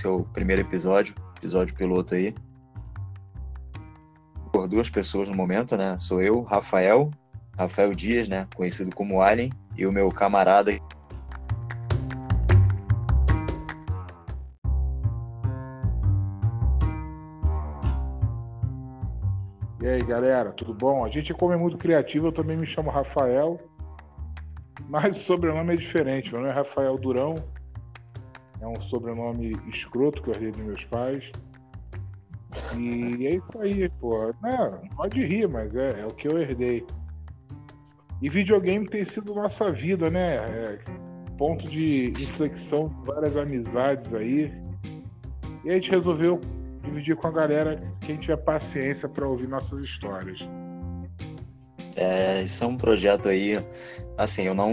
seu primeiro episódio, episódio piloto aí. Por duas pessoas no momento, né? Sou eu, Rafael, Rafael Dias, né? Conhecido como Alien, e o meu camarada E aí, galera, tudo bom? A gente, como é muito criativo, eu também me chamo Rafael, mas o sobrenome é diferente. Meu nome é Rafael Durão, é um sobrenome escroto que eu herdei dos meus pais. E é isso aí, pô. Não, pode rir, mas é, é, o que eu herdei. E videogame tem sido nossa vida, né? É ponto de inflexão de várias amizades aí. E a gente resolveu dividir com a galera quem tiver paciência para ouvir nossas histórias. É, isso é um projeto aí, assim, eu não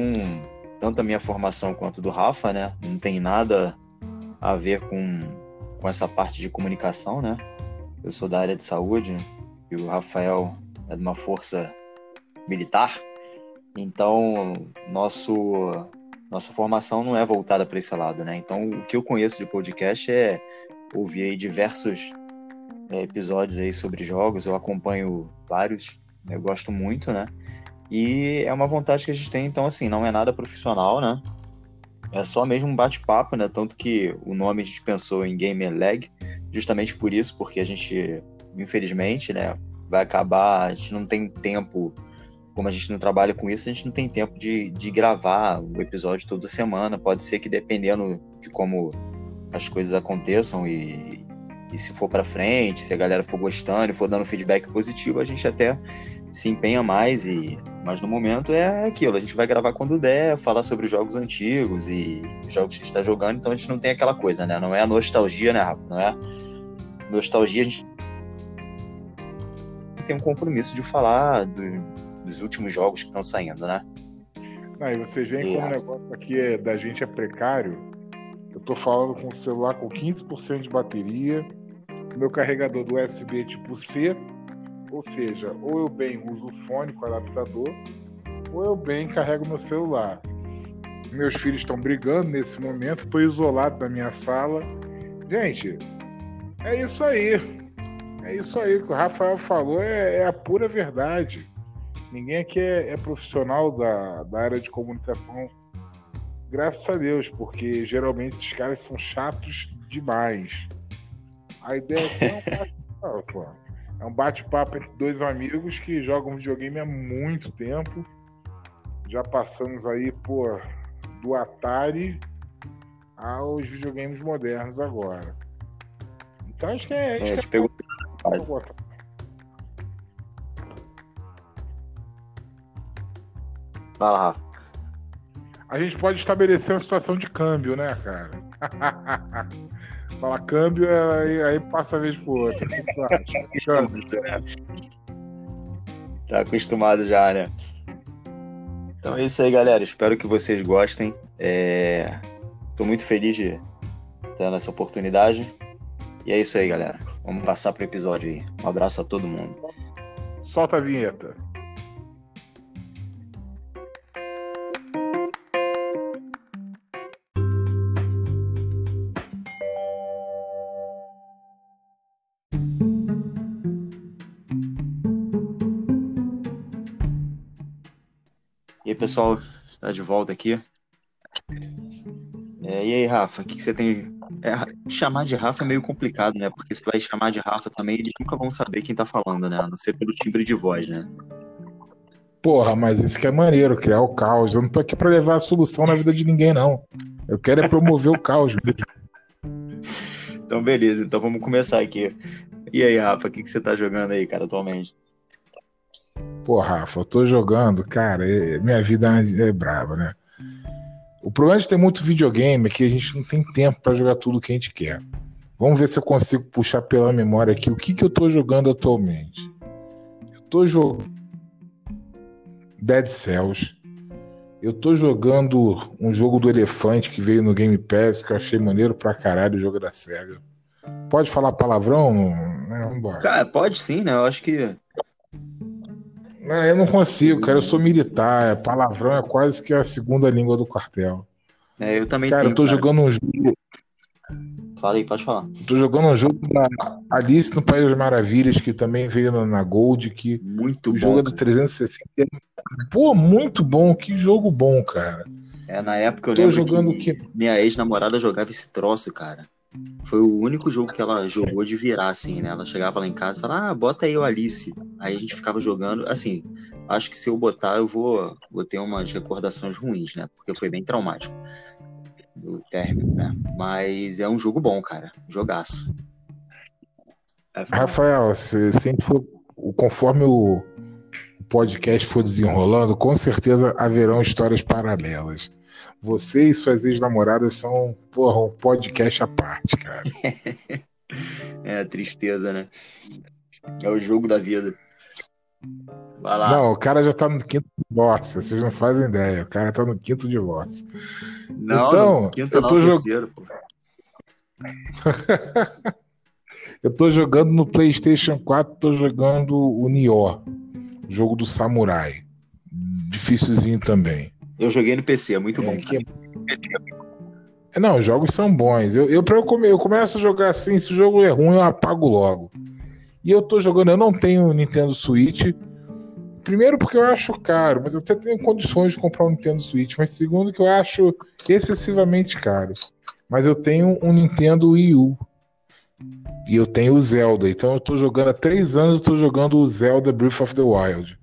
tanto a minha formação quanto do Rafa, né? Não tem nada a ver com, com essa parte de comunicação, né? Eu sou da área de saúde e o Rafael é de uma força militar. Então, nosso nossa formação não é voltada para esse lado, né? Então, o que eu conheço de podcast é ouvir diversos é, episódios aí sobre jogos, eu acompanho vários, eu gosto muito, né? E é uma vontade que a gente tem, então assim, não é nada profissional, né? É só mesmo um bate-papo, né? Tanto que o nome a gente pensou em Gamer Lag, justamente por isso, porque a gente, infelizmente, né, vai acabar, a gente não tem tempo, como a gente não trabalha com isso, a gente não tem tempo de, de gravar o episódio toda semana. Pode ser que dependendo de como as coisas aconteçam e, e se for para frente, se a galera for gostando e for dando feedback positivo, a gente até se empenha mais e mas no momento é aquilo, a gente vai gravar quando der, falar sobre jogos antigos e jogos que está jogando, então a gente não tem aquela coisa, né? Não é a nostalgia, né, Rafa? Não é nostalgia, a gente tem um compromisso de falar do, dos últimos jogos que estão saindo, né? Não, e vocês veem como o negócio aqui é, da gente é precário. Eu tô falando com o celular com 15% de bateria, meu carregador do USB tipo C, ou seja, ou eu bem uso o fone com adaptador, ou eu bem carrego meu celular. Meus filhos estão brigando nesse momento, estou isolado da minha sala. Gente, é isso aí. É isso aí que o Rafael falou, é, é a pura verdade. Ninguém aqui é, é profissional da, da área de comunicação, graças a Deus, porque geralmente esses caras são chatos demais. A ideia é um bate-papo. É um bate-papo entre dois amigos que jogam videogame há muito tempo. Já passamos aí, por do Atari aos videogames modernos agora. Então acho que é. Acho é, que é... Pegou... Vai lá, Rafa. A gente pode estabelecer uma situação de câmbio, né, cara? Fala câmbio, aí, aí passa a vez pro outro. tá acostumado já, né? Então é isso aí, galera. Espero que vocês gostem. É... Tô muito feliz de ter essa oportunidade. E é isso aí, galera. Vamos passar pro episódio aí. Um abraço a todo mundo. Solta a vinheta. Pessoal, está de volta aqui. É, e aí, Rafa, o que, que, você tem. É, chamar de Rafa é meio complicado, né? Porque você vai chamar de Rafa também, eles nunca vão saber quem tá falando, né? A não ser pelo timbre de voz, né? Porra, mas isso que é maneiro, criar o caos. Eu não tô aqui para levar a solução na vida de ninguém, não. Eu quero é promover o caos Então, beleza. Então, vamos começar aqui. E aí, Rafa, o que, que você tá jogando aí, cara, atualmente? Pô, Rafa, eu tô jogando, cara, é, minha vida é brava, né? O problema de ter muito videogame é que a gente não tem tempo para jogar tudo que a gente quer. Vamos ver se eu consigo puxar pela memória aqui o que, que eu tô jogando atualmente. Eu tô jogando Dead Cells. Eu tô jogando um jogo do elefante que veio no Game Pass, que eu achei maneiro pra caralho o jogo da SEGA. Pode falar palavrão? Vambora. Cara, pode sim, né? Eu acho que não, eu não consigo, cara. Eu sou militar. Palavrão é quase que a segunda língua do quartel. É, eu também cara, tenho, eu tô cara. jogando um jogo. Fala aí, pode falar. Tô jogando um jogo da Alice no País das Maravilhas, que também veio na Gold, que muito bom. jogo é do 360. Pô, muito bom, que jogo bom, cara. É, na época eu Tô lembro jogando que, que minha ex-namorada jogava esse troço, cara. Foi o único jogo que ela jogou de virar, assim, né? Ela chegava lá em casa e falava, ah, bota aí o Alice. Aí a gente ficava jogando, assim, acho que se eu botar, eu vou, vou ter umas recordações ruins, né? Porque foi bem traumático o término, né? Mas é um jogo bom, cara. Jogaço. É Rafael, se sempre for, conforme o podcast for desenrolando, com certeza haverão histórias paralelas. Você e suas ex-namoradas são, porra, um podcast à parte, cara. é, tristeza, né? É o jogo da vida. Vai lá. Não, o cara já tá no quinto divórcio, vocês não fazem ideia. O cara tá no quinto divórcio. Não, então, no quinto eu tô não, terceiro, pô. eu tô jogando no PlayStation 4, tô jogando o Nioh, jogo do samurai. Difícilzinho também. Eu joguei no PC, é muito é, bom. Que... É, não, os jogos são bons. Eu, eu, eu, come, eu começo a jogar assim, se o jogo é ruim, eu apago logo. E eu tô jogando, eu não tenho Nintendo Switch. Primeiro porque eu acho caro, mas eu até tenho condições de comprar um Nintendo Switch. Mas segundo que eu acho excessivamente caro. Mas eu tenho um Nintendo Wii U. E eu tenho o Zelda. Então eu tô jogando há três anos, eu tô jogando o Zelda Breath of the Wild.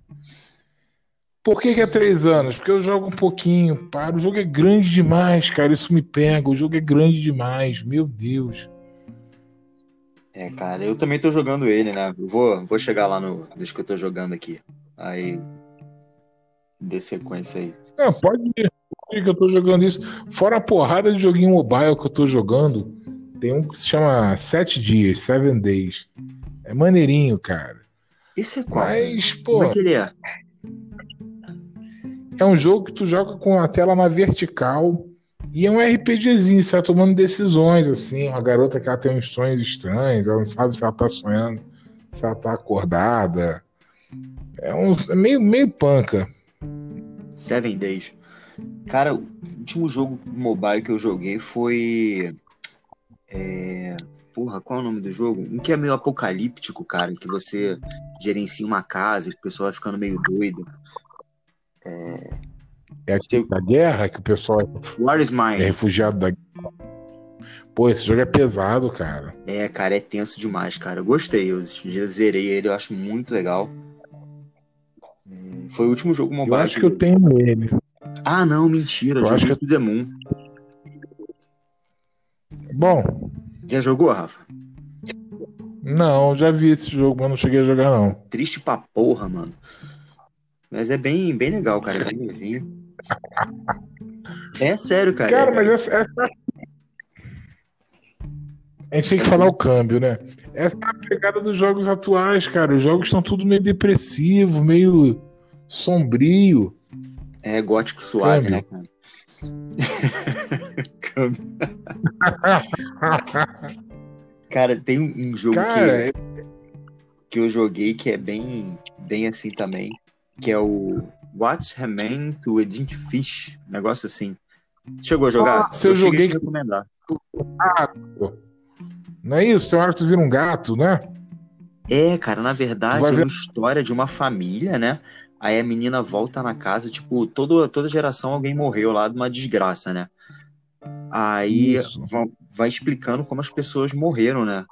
Por que, que é três anos? Porque eu jogo um pouquinho, para. O jogo é grande demais, cara. Isso me pega. O jogo é grande demais. Meu Deus. É, cara, eu também tô jogando ele, né? vou, vou chegar lá no. Deixa que eu tô jogando aqui. Aí. Dê sequência aí. Não, pode ir. Pode ir que eu tô jogando isso. Fora a porrada de joguinho mobile que eu tô jogando, tem um que se chama Sete Dias, Seven Days. É maneirinho, cara. Esse é qual? Mas, pô. Como é que ele é? É um jogo que tu joga com a tela na vertical e é um RPGzinho, você tá tomando decisões, assim. Uma garota que ela tem uns sonhos estranhos, ela não sabe se ela tá sonhando, se ela tá acordada. É, um, é meio, meio panca. Seven Days. Cara, o último jogo mobile que eu joguei foi. É... Porra, qual é o nome do jogo? Um que é meio apocalíptico, cara, que você gerencia uma casa e o pessoal vai ficando meio doido. É, é da guerra que o pessoal War is mine. é refugiado da Pô, esse jogo é pesado, cara. É, cara, é tenso demais, cara. Eu gostei, eu já zerei ele, eu acho muito legal. Foi o último jogo mobile. Eu acho que eu tenho ele. Ah, não, mentira. Eu acho que é The Moon. Bom. Já jogou, Rafa? Não, já vi esse jogo, mas não cheguei a jogar, não. Triste pra porra, mano. Mas é bem, bem legal, cara. É bem levinho. É sério, cara. Cara, é, mas essa, essa... A gente tem que falar o câmbio, né? Essa é a pegada dos jogos atuais, cara. Os jogos estão tudo meio depressivo, meio sombrio. É gótico suave, câmbio. né, cara? câmbio. cara, tem um jogo cara, que, é... que eu joguei que é bem, bem assim também que é o What's Remain to Edith Fish, negócio assim. Chegou a jogar? Ah, se eu, eu joguei. recomendar. Gato. Não é isso? Tem hora que tu vira um gato, né? É, cara, na verdade é uma história de uma família, né? Aí a menina volta na casa, tipo, todo, toda geração alguém morreu lá de uma desgraça, né? Aí vai, vai, explicando como as pessoas morreram, né?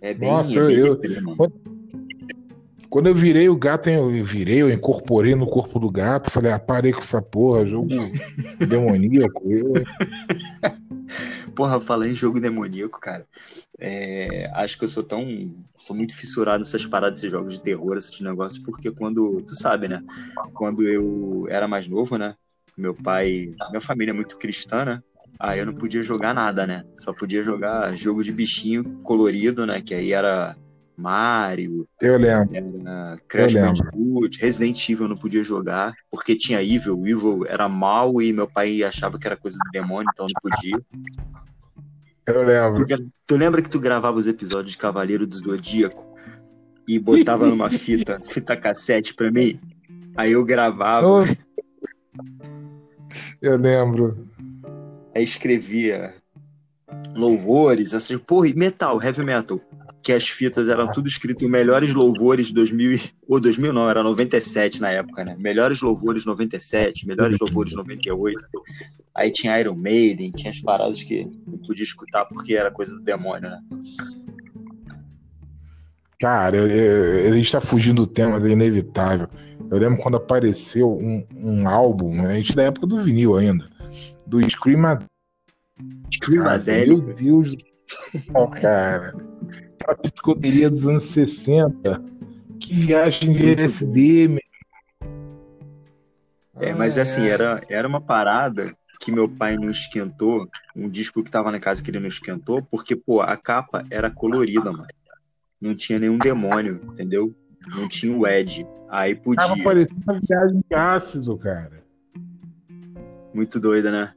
É bem, Nossa, é bem eu, eu, quando eu virei o gato, eu virei, eu incorporei no corpo do gato, falei, ah, parei com essa porra, jogo demoníaco. Porra, falando em jogo demoníaco, cara, é, acho que eu sou tão. sou muito fissurado nessas paradas, esses jogos de terror, esses negócios, porque quando. Tu sabe, né? Quando eu era mais novo, né? Meu pai. Minha família é muito cristã, né? Aí eu não podia jogar nada, né? Só podia jogar jogo de bichinho colorido, né? Que aí era Mario. Eu lembro. Era Crash Bandicoot, Resident Evil eu não podia jogar, porque tinha Evil. O Evil era mal e meu pai achava que era coisa do demônio, então não podia. Eu lembro. Porque, tu lembra que tu gravava os episódios de Cavaleiro do Zodíaco e botava numa fita, fita cassete pra mim? Aí eu gravava. Eu lembro. Aí escrevia louvores, essas porra, e metal, heavy metal. Que as fitas eram tudo escrito melhores louvores 2000 ou 2000 não, era 97 na época, né? Melhores louvores 97, melhores louvores 98. Aí tinha Iron Maiden, tinha as paradas que não podia escutar porque era coisa do demônio, né? Cara, eu, eu, a gente tá fugindo do tema, mas é inevitável. Eu lembro quando apareceu um, um álbum, né? a gente da época do vinil ainda, do Scream Meu Deus do céu, cara. A psicodelia dos anos 60. Que viagem de LSD, meu. É, mas assim, era, era uma parada que meu pai não esquentou, um disco que tava na casa que ele não esquentou, porque, pô, a capa era colorida, mano. Não tinha nenhum demônio, entendeu? Não tinha o Ed. Aí podia. Tava parecendo uma viagem de ácido, cara. Muito doida, né?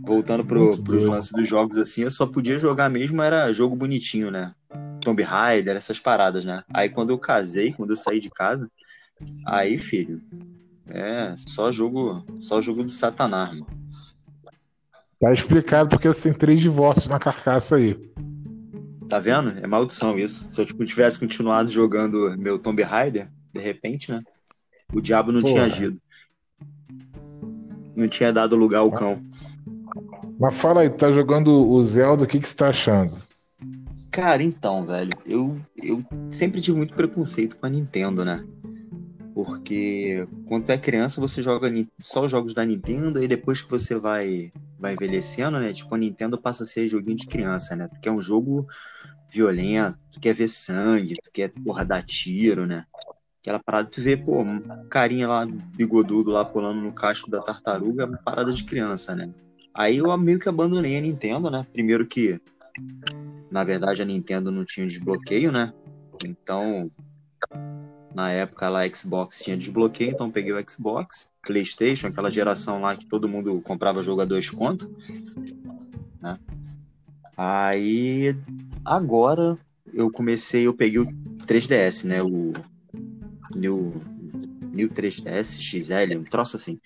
Voltando pro, pros lances dos jogos assim, eu só podia jogar mesmo, era jogo bonitinho, né? Tomb Raider, essas paradas, né? Aí quando eu casei, quando eu saí de casa, aí, filho, é só jogo, só jogo do Satanás, mano. Tá explicado porque você tem três divórcios na carcaça aí. Tá vendo? É maldição isso. Se eu tipo, tivesse continuado jogando meu Tomb Raider, de repente, né? O diabo não tinha agido. Não tinha dado lugar ao cão. Mas fala aí, tá jogando o Zelda, o que, que você tá achando? Cara, então, velho, eu, eu sempre tive muito preconceito com a Nintendo, né? Porque quando é criança, você joga só os jogos da Nintendo e depois que você vai, vai envelhecendo, né? Tipo, a Nintendo passa a ser joguinho de criança, né? Tu quer um jogo violento, tu quer ver sangue, tu quer, porra, dar tiro, né? Aquela parada, tu vê, pô, um carinha lá, bigodudo lá pulando no casco da tartaruga, é uma parada de criança, né? Aí eu meio que abandonei a Nintendo, né? Primeiro que, na verdade, a Nintendo não tinha desbloqueio, né? Então, na época lá, a Xbox tinha desbloqueio, então peguei o Xbox, PlayStation, aquela geração lá que todo mundo comprava dois conto, né? Aí Agora eu comecei, eu peguei o 3DS, né? O New, New 3DS XL, um troço assim.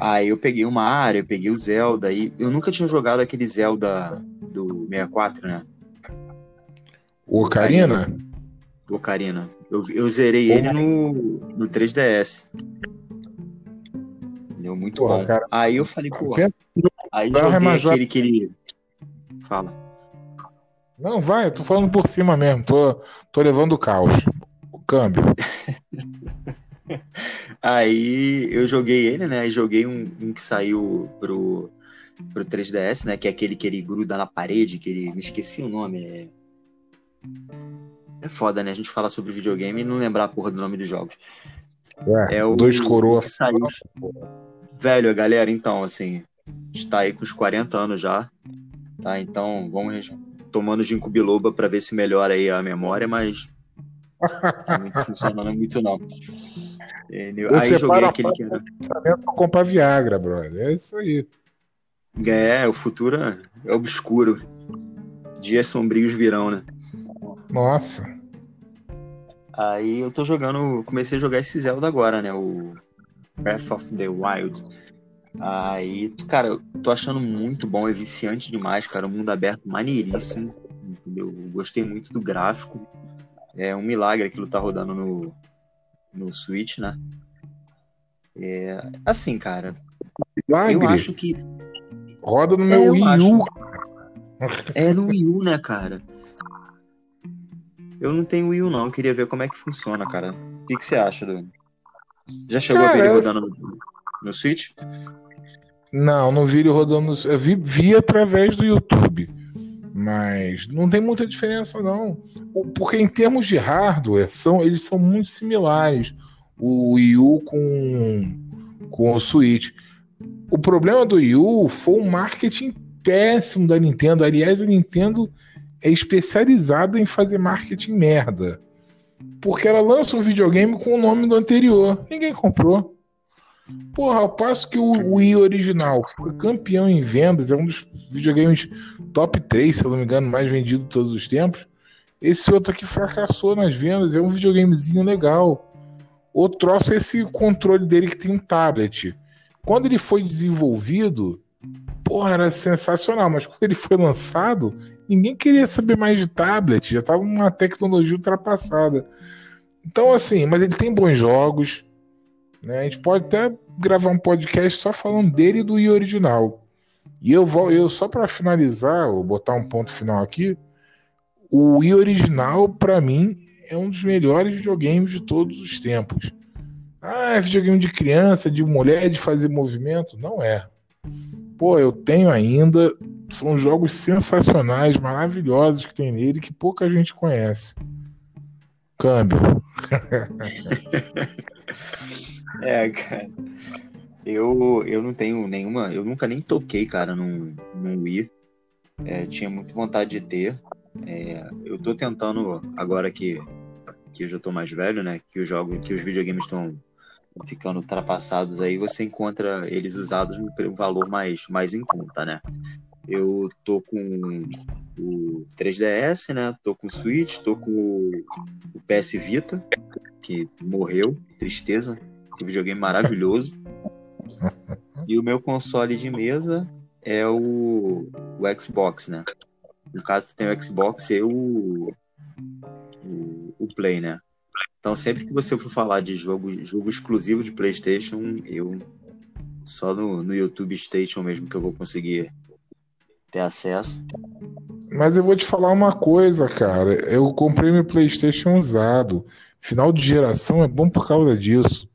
Aí eu peguei o Mario, eu peguei o Zelda, e eu nunca tinha jogado aquele Zelda do 64, né? O Ocarina? O Ocarina. Eu, eu zerei ele no, no 3DS. Deu muito Porra, bom. Cara. Aí eu falei, pô. Aí joguei aquele que ele. Fala. Não, vai, eu tô falando por cima mesmo. Tô, tô levando o caos. O câmbio. Aí eu joguei ele, né? Aí joguei um, um, que saiu pro, pro 3DS, né? Que é aquele que ele gruda na parede, que ele. Me esqueci o nome. É, é foda, né? A gente fala sobre videogame e não lembrar a porra do nome dos jogos. É, é o dois coroas. Que saiu. Velho, galera, então, assim, está aí com os 40 anos já. Tá? Então, vamos tomando ginkgo biloba para ver se melhora aí a memória, mas não funciona muito não. Entendeu? Aí joguei aquele que era... pra comprar Viagra, brother. É isso aí. É, o futuro é obscuro. Dias sombrios virão, né? Nossa. Aí eu tô jogando, comecei a jogar esse Zelda agora, né? O Breath of the Wild. Aí, cara, eu tô achando muito bom, é viciante demais, cara. O mundo aberto maneiríssimo, entendeu? gostei muito do gráfico. É um milagre aquilo tá rodando no, no Switch, né? É, assim, cara. Milagre. Eu acho que. Roda no meu é, Wii U. É no Wii U, né, cara? Eu não tenho Wii U, não. Eu queria ver como é que funciona, cara. O que, que você acha, do... Já chegou cara, a ver ele rodando no, no Switch? Não, não vi ele rodando. Eu vi, vi através do YouTube. Mas não tem muita diferença, não. Porque em termos de hardware, são, eles são muito similares. O Wii U com, com o Switch. O problema do Wii U foi o marketing péssimo da Nintendo. Aliás, a Nintendo é especializada em fazer marketing merda. Porque ela lança um videogame com o nome do anterior. Ninguém comprou. Porra, ao passo que o Wii original foi campeão em vendas, é um dos videogames top 3, se eu não me engano, mais vendido de todos os tempos. Esse outro aqui fracassou nas vendas, é um videogamezinho legal. O troço é esse controle dele que tem um tablet. Quando ele foi desenvolvido, porra, era sensacional, mas quando ele foi lançado, ninguém queria saber mais de tablet, já tava uma tecnologia ultrapassada. Então, assim, mas ele tem bons jogos, né? A gente pode até gravar um podcast só falando dele e do Wii original. E eu vou, eu só para finalizar, ou botar um ponto final aqui, o Wii original para mim é um dos melhores videogames de todos os tempos. Ah, é videogame de criança, de mulher, de fazer movimento? Não é. Pô, eu tenho ainda. São jogos sensacionais, maravilhosos que tem nele que pouca gente conhece. Câmbio. é, cara. Eu, eu não tenho nenhuma. Eu nunca nem toquei, cara, num, num Wii. É, tinha muita vontade de ter. É, eu tô tentando, agora que, que eu já tô mais velho, né? Que, os jogos, que os videogames estão ficando ultrapassados aí, você encontra eles usados no valor mais, mais em conta, né? Eu tô com o 3DS, né? Tô com o Switch, tô com o PS Vita, que morreu, tristeza. Um videogame maravilhoso. E o meu console de mesa é o, o Xbox, né? No caso, tem o Xbox e o, o, o Play, né? Então, sempre que você for falar de jogo, jogo exclusivo de PlayStation, eu só no, no YouTube Station mesmo que eu vou conseguir ter acesso. Mas eu vou te falar uma coisa, cara. Eu comprei meu PlayStation usado. Final de geração é bom por causa disso.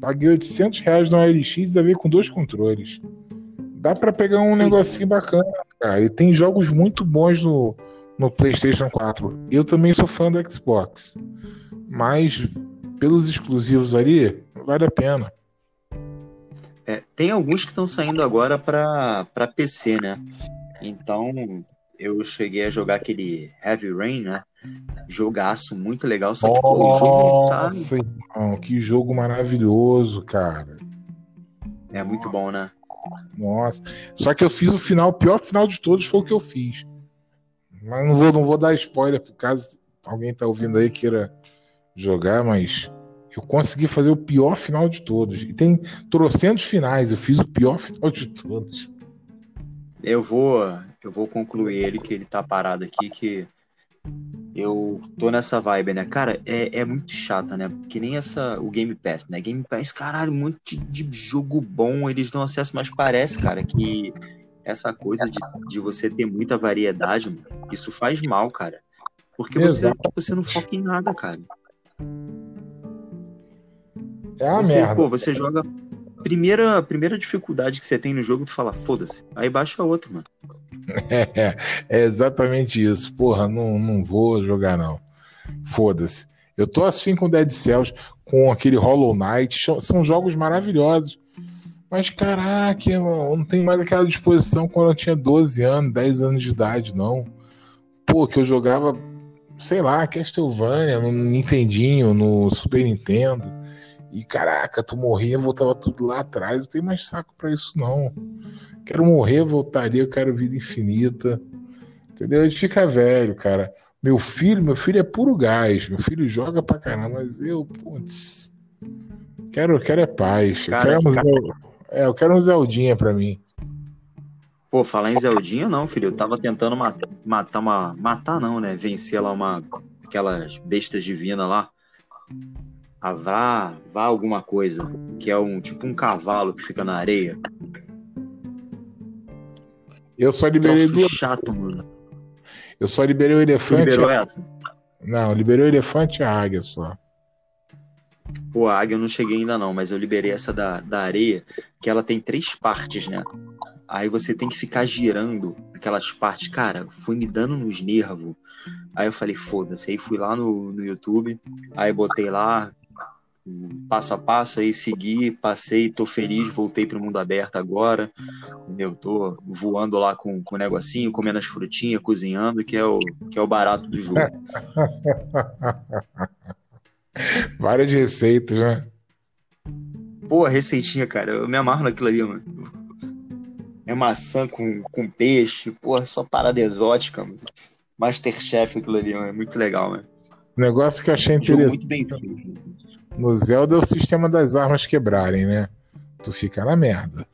Paguei 800 reais no LX e veio com dois controles. Dá para pegar um negocinho bacana, cara. E tem jogos muito bons no, no PlayStation 4. Eu também sou fã do Xbox. Mas pelos exclusivos ali, vale a pena. É, tem alguns que estão saindo agora para PC, né? Então, eu cheguei a jogar aquele Heavy Rain, né? Jogaço muito legal, só que pô, o jogo tá... Irmão, que jogo maravilhoso, cara. É muito bom, né? Nossa. Só que eu fiz o final, o pior final de todos foi o que eu fiz. Mas não vou, não vou dar spoiler, por caso alguém tá ouvindo aí queira jogar, mas eu consegui fazer o pior final de todos. E tem trocentos finais, eu fiz o pior final de todos. Eu vou, eu vou concluir ele que ele tá parado aqui, que eu tô nessa vibe, né? Cara, é, é muito chata, né? Que nem essa, o Game Pass, né? Game Pass, caralho, muito de, de jogo bom, eles dão acesso, mas parece, cara, que essa coisa de, de você ter muita variedade, isso faz mal, cara. Porque você, você não foca em nada, cara. É uma você, merda. Pô, você joga. Primeira, primeira dificuldade que você tem no jogo, tu fala, foda-se. Aí baixa outro, mano. É, é exatamente isso. Porra, não, não vou jogar, não. Foda-se. Eu tô assim com Dead Cells, com aquele Hollow Knight. São jogos maravilhosos. Mas caraca, eu não tenho mais aquela disposição quando eu tinha 12 anos, 10 anos de idade, não. Pô, que eu jogava, sei lá, Castlevania no Nintendinho, no Super Nintendo. E caraca, tu morria, voltava tudo lá atrás. Eu tenho mais saco para isso, não. Quero morrer, voltaria, eu quero vida infinita. Entendeu? A gente fica velho, cara. Meu filho, meu filho é puro gás. Meu filho joga pra caramba, mas eu, putz. Quero, quero é paz. Cara, eu quero, cara... Um, é, eu quero um Zeldinha pra mim. Pô, falar em Zeldinha, não, filho. Eu tava tentando matar, matar uma. Matar não, né? Vencer lá uma. Aquelas bestas divinas lá. A Vá, Vá alguma coisa. Que é um tipo um cavalo que fica na areia. Eu só liberei Troço duas. chato, mano. Eu só liberei o elefante. Você liberou essa? Não, liberei o elefante e a águia só. Pô, a águia eu não cheguei ainda não, mas eu liberei essa da, da areia, que ela tem três partes, né? Aí você tem que ficar girando aquelas partes. Cara, foi me dando nos nervos. Aí eu falei, foda-se. Aí fui lá no, no YouTube, aí botei lá, passo a passo aí, segui, passei, tô feliz, voltei pro mundo aberto agora, entendeu? Tô voando lá com, com o negocinho, comendo as frutinhas, cozinhando, que é o, que é o barato do jogo. Várias receitas, né? Pô, receitinha, cara, eu me amarro naquilo ali, mano. É maçã com, com peixe, porra, só parada exótica, mano. Masterchef aquilo ali, mano. é muito legal, mano. Negócio que eu achei interessante. Muito bem feito. No Zelda é o sistema das armas quebrarem, né? Tu fica na merda.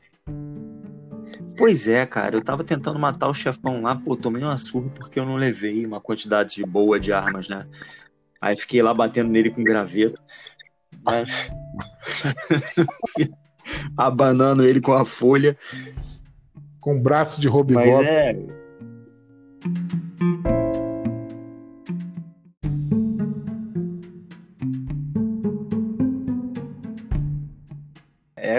Pois é, cara, eu tava tentando matar o chefão lá, pô, tomei uma surra porque eu não levei uma quantidade boa de armas, né? Aí fiquei lá batendo nele com graveto. Mas... Abanando ele com a folha. Com o braço de Robin Mas é.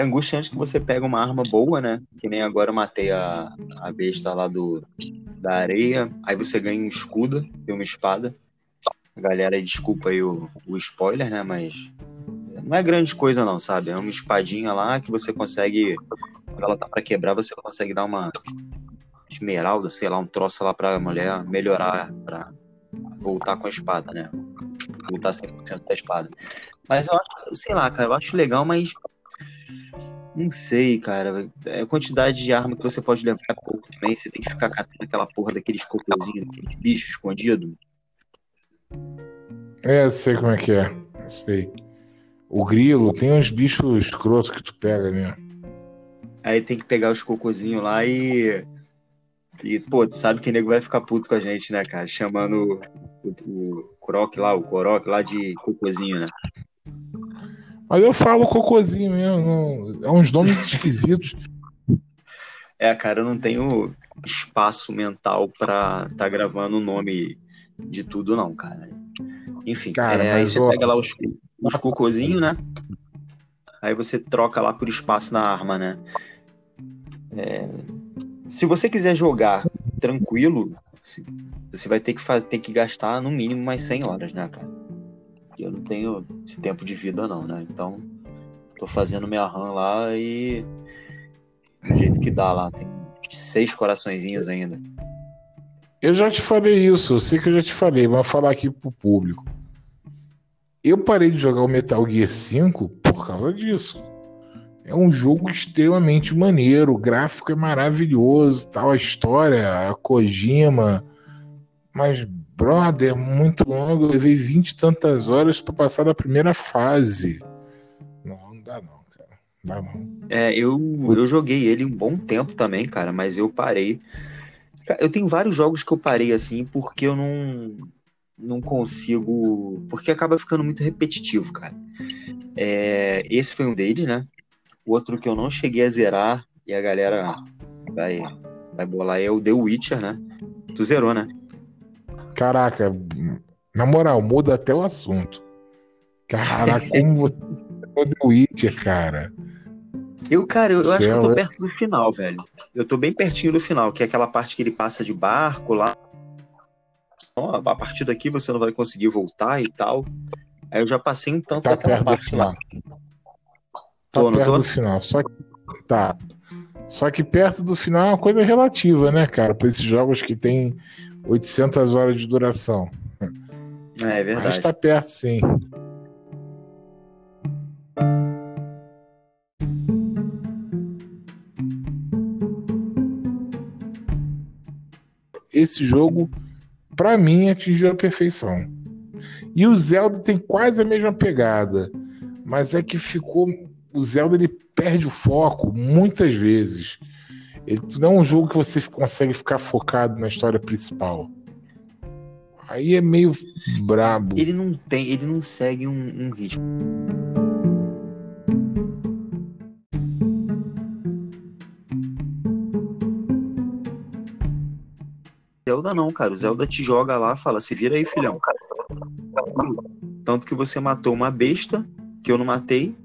Angustiante que você pega uma arma boa, né? Que nem agora eu matei a, a besta lá do, da areia. Aí você ganha um escudo e uma espada. Galera, desculpa aí o, o spoiler, né? Mas não é grande coisa não, sabe? É uma espadinha lá que você consegue... Quando ela tá pra quebrar, você consegue dar uma esmeralda, sei lá, um troço lá pra mulher melhorar, pra voltar com a espada, né? Voltar 100% da espada. Mas eu acho, sei lá, cara, eu acho legal, mas não sei, cara. É a quantidade de arma que você pode levar é pouco também. Você tem que ficar catando aquela porra daqueles cocôzinhos, aqueles bichos escondidos. É, sei como é que é. Sei. O grilo, tem uns bichos escrotos que tu pega, né? Aí tem que pegar os cocôzinhos lá e. E, pô, tu sabe que o nego vai ficar puto com a gente, né, cara? Chamando o, o, o Croc lá, o Coroc lá de cocôzinho, né? Mas eu falo cocôzinho mesmo. É uns nomes esquisitos. É, cara, eu não tenho espaço mental pra tá gravando o nome de tudo, não, cara. Enfim, cara, é, aí você ó... pega lá os, os cocôzinhos, né? Aí você troca lá por espaço na arma, né? É... Se você quiser jogar tranquilo, você vai ter que, fazer, ter que gastar no mínimo mais 100 horas, né, cara? Eu não tenho esse tempo de vida não, né? Então, tô fazendo minha run lá e do jeito que dá lá, tem seis coraçõezinhos ainda. Eu já te falei isso, eu sei que eu já te falei, mas falar aqui pro público. Eu parei de jogar o Metal Gear 5 por causa disso. É um jogo extremamente maneiro, o gráfico é maravilhoso, tal, a história, a Kojima, mas Brother, muito longo, eu levei vinte e tantas horas para passar da primeira fase. Não, não dá não, cara. Não dá não. É, eu, eu joguei ele um bom tempo também, cara, mas eu parei. Eu tenho vários jogos que eu parei assim porque eu não, não consigo. Porque acaba ficando muito repetitivo, cara. É, esse foi um deles, né? O outro que eu não cheguei a zerar e a galera vai, vai bolar é o The Witcher, né? Tu zerou, né? Caraca, na moral, muda até o assunto. Caraca, como você é o Witcher, cara. Eu, cara, eu, eu acho que eu tô é perto do final, velho. Eu tô bem pertinho do final, que é aquela parte que ele passa de barco lá. a partir daqui você não vai conseguir voltar e tal. Aí eu já passei um tanto tá daquela parte lá. Tá tô, perto tô? do final. Só que tá. Só que perto do final é uma coisa relativa, né, cara? Para esses jogos que tem 800 horas de duração. É, é verdade. Mas está perto, sim. Esse jogo, para mim, atingiu a perfeição. E o Zelda tem quase a mesma pegada, mas é que ficou. O Zelda ele perde o foco muitas vezes. Ele não é um jogo que você consegue ficar focado na história principal. Aí é meio brabo. Ele não tem, ele não segue um, um ritmo. Zelda não, cara. O Zelda te joga lá, fala, se vira aí, filhão. Tanto que você matou uma besta que eu não matei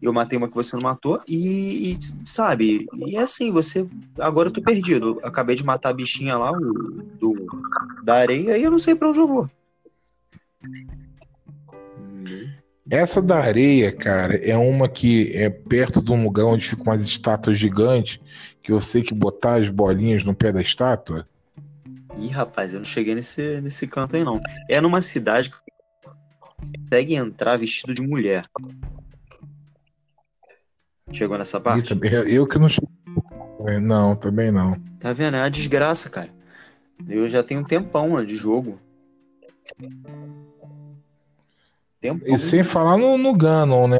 eu matei uma que você não matou, e, e, sabe, e é assim, você. Agora eu tô perdido. acabei de matar a bichinha lá, o, do, da areia, e eu não sei para onde eu vou. Essa da areia, cara, é uma que é perto de um lugar onde ficam umas estátuas gigantes, que eu sei que botar as bolinhas no pé da estátua. Ih, rapaz, eu não cheguei nesse, nesse canto aí, não. É numa cidade que consegue entrar vestido de mulher. Chegou nessa parte? Eu que não cheguei. Não, também não. Tá vendo? É uma desgraça, cara. Eu já tenho um tempão de jogo. Tempão. E sem falar no, no Ganon, né?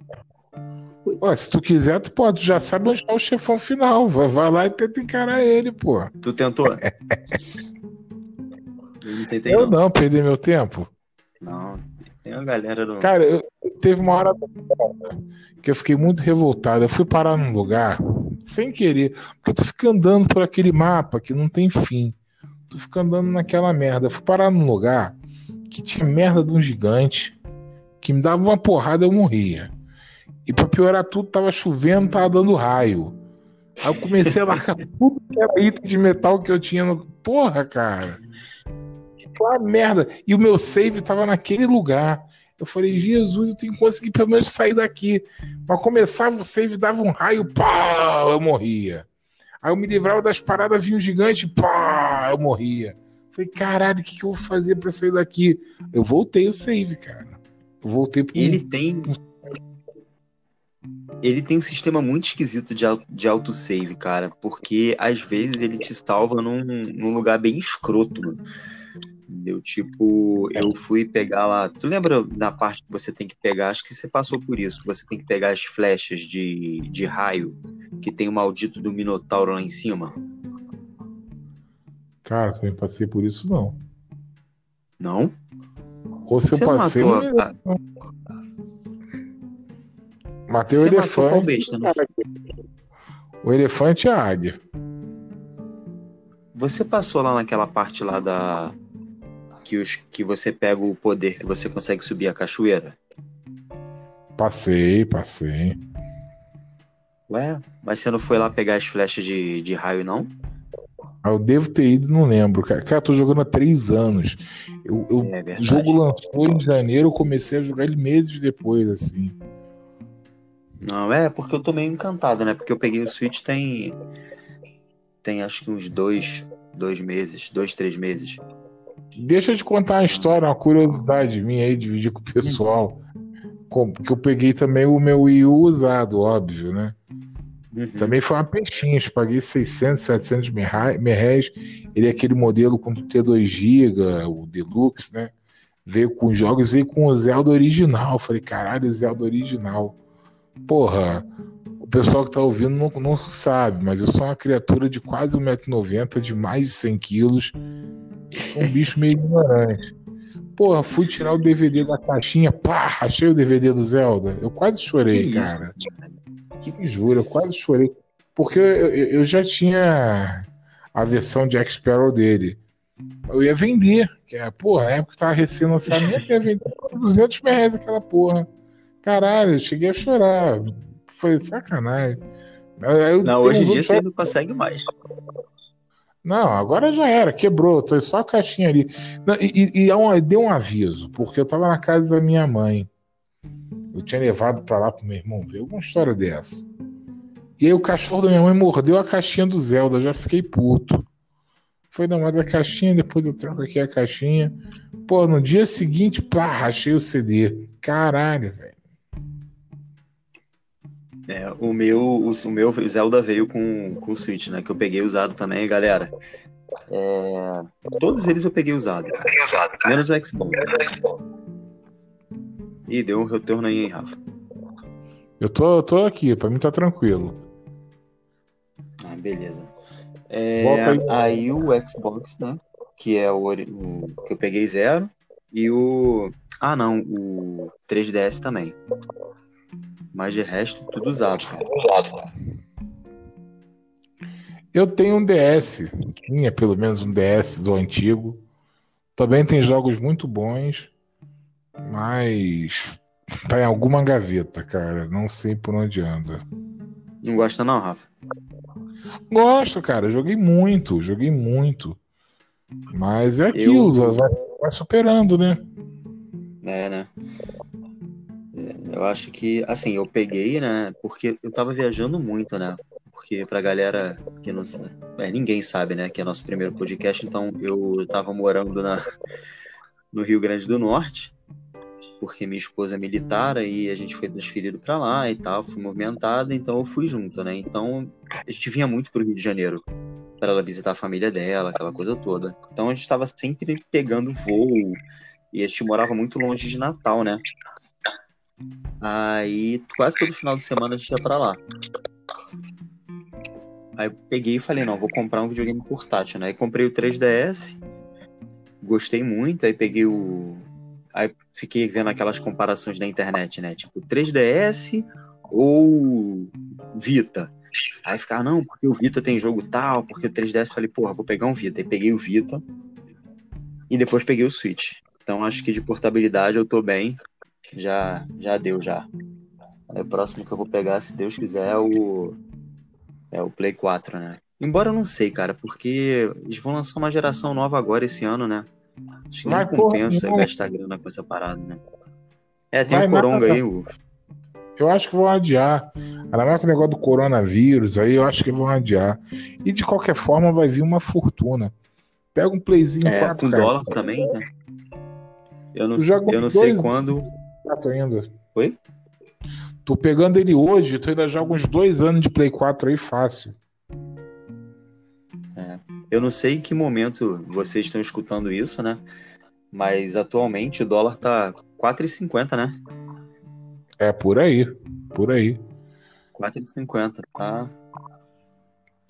Ó, se tu quiser, tu pode. Tu já sabe onde está o chefão final. Vai, vai lá e tenta encarar ele, pô. Tu tentou? eu não tentei. Eu não, não perdi meu tempo. Não, tem uma galera do. Cara, eu, teve uma hora que eu fiquei muito revoltado. Eu fui parar num lugar sem querer, porque tu fica andando por aquele mapa que não tem fim. Tu fica andando naquela merda. Eu fui parar num lugar que tinha merda de um gigante que me dava uma porrada eu morria. E pra piorar tudo, tava chovendo, tava dando raio. Aí eu comecei a marcar tudo que era item de metal que eu tinha no. Porra, cara. Que merda. E o meu save tava naquele lugar. Eu falei, Jesus, eu tenho que conseguir pelo menos sair daqui. Mas começava o save, dava um raio, pá, eu morria. Aí eu me livrava das paradas, vinha um gigante, pá, eu morria. Falei, caralho, o que, que eu vou fazer pra sair daqui? Eu voltei o save, cara. Eu voltei pro. Ele tem ele tem um sistema muito esquisito de, de autosave, cara, porque às vezes ele te salva num, num lugar bem escroto, mano. Entendeu? Tipo, eu fui pegar lá. Tu lembra da parte que você tem que pegar? Acho que você passou por isso. Você tem que pegar as flechas de, de raio que tem o maldito do Minotauro lá em cima. Cara, eu passei por isso, não. Não? Ou se eu passei. Matou, Matei o elefante. Besta, né? O elefante e a águia. Você passou lá naquela parte lá da. Que, os, que você pega o poder que você consegue subir a cachoeira? Passei, passei. Ué, mas você não foi lá pegar as flechas de, de raio, não? Ah, eu devo ter ido, não lembro. Cara, cara tô jogando há três anos. Eu, eu é o jogo lançou em janeiro, eu comecei a jogar ele meses depois, assim. Não, é porque eu tô meio encantado, né? Porque eu peguei o Switch tem. Tem acho que uns dois, dois meses, dois, três meses. Deixa eu te contar uma história, uma curiosidade minha aí, dividir com o pessoal. Porque eu peguei também o meu Wii U usado, óbvio, né? Uhum. Também foi uma peixinha, paguei 600, 700 reais. Ele é aquele modelo com T2 GB, o Deluxe, né? Veio com jogos, veio com o Zelda original. Falei, caralho, o Zelda original. Porra, o pessoal que tá ouvindo não, não sabe, mas eu sou uma criatura de quase 1,90m, de mais de 100 quilos. Sou um bicho meio ignorante. Porra, fui tirar o DVD da caixinha, pá, achei o DVD do Zelda. Eu quase chorei, que cara. Que me juro, eu quase chorei. Porque eu, eu, eu, já tinha a versão Jack Sparrow dele. Eu ia vender, que é, porra, na época que tava recém-lançamento, ia vender por 200 reais aquela porra. Caralho, cheguei a chorar. Foi sacanagem. Eu não, hoje em dia você não consegue mais. Não, agora já era, quebrou, foi só a caixinha ali. e, e, e deu um aviso, porque eu tava na casa da minha mãe. Eu tinha levado para lá pro meu irmão ver alguma história dessa. E aí o cachorro da minha mãe mordeu a caixinha do Zelda, eu já fiquei puto. Foi na da caixinha, depois eu troco aqui a caixinha. Pô, no dia seguinte, pá, achei o CD. Caralho, velho. É, o meu, o, o, meu Zelda veio com, com o Switch, né? Que eu peguei usado também, galera. É, todos eles eu peguei usado. Menos o Xbox. Ih, deu um retorno aí, hein, Rafa? Eu tô, eu tô aqui, pra mim tá tranquilo. Ah, beleza. É, aí. aí. o Xbox, né? Que é o, o que eu peguei zero. E o. Ah, não, o 3DS também. Mas de resto, tudo usado, cara. Eu tenho um DS, tinha pelo menos um DS do antigo. Também tem jogos muito bons, mas tá em alguma gaveta, cara. Não sei por onde anda. Não gosta não, Rafa? Gosto, cara. Joguei muito, joguei muito. Mas é aquilo, eu... vai, vai superando, né? É, né? Eu acho que, assim, eu peguei, né? Porque eu tava viajando muito, né? Porque pra galera que não sabe, é, ninguém sabe, né? Que é nosso primeiro podcast, então eu tava morando na, no Rio Grande do Norte, porque minha esposa é militar e a gente foi transferido para lá e tal, fui movimentada, então eu fui junto, né? Então a gente vinha muito pro Rio de Janeiro para ela visitar a família dela, aquela coisa toda. Então a gente estava sempre pegando voo e a gente morava muito longe de Natal, né? Aí quase todo final de semana a gente ia pra lá. Aí peguei e falei, não, vou comprar um videogame portátil, né? Aí comprei o 3DS, gostei muito, aí peguei o. Aí fiquei vendo aquelas comparações na internet, né? Tipo, 3DS ou Vita. Aí ficava, não, porque o Vita tem jogo tal, porque o 3DS. Falei, porra, vou pegar um Vita. Aí peguei o Vita e depois peguei o Switch. Então acho que de portabilidade eu tô bem. Já, já deu, já. Aí, o próximo que eu vou pegar, se Deus quiser, é o é o Play 4, né? Embora eu não sei, cara, porque eles vão lançar uma geração nova agora esse ano, né? Acho que não compensa porra, gastar grana com essa parada, né? É, tem Vai, o Coronga aí. Eu acho que vão adiar. Ainda mais com o negócio do coronavírus, aí eu acho que vão adiar. E de qualquer forma vai vir uma fortuna. Pega um playzinho é, 4 com dólar também, né? Eu não, eu não sei quando. Ainda. Oi? Tô pegando ele hoje, tu ainda joga uns dois anos de Play 4 aí fácil. É. Eu não sei em que momento vocês estão escutando isso, né? Mas atualmente o dólar tá 4,50, né? É por aí, por aí. 4,50, tá?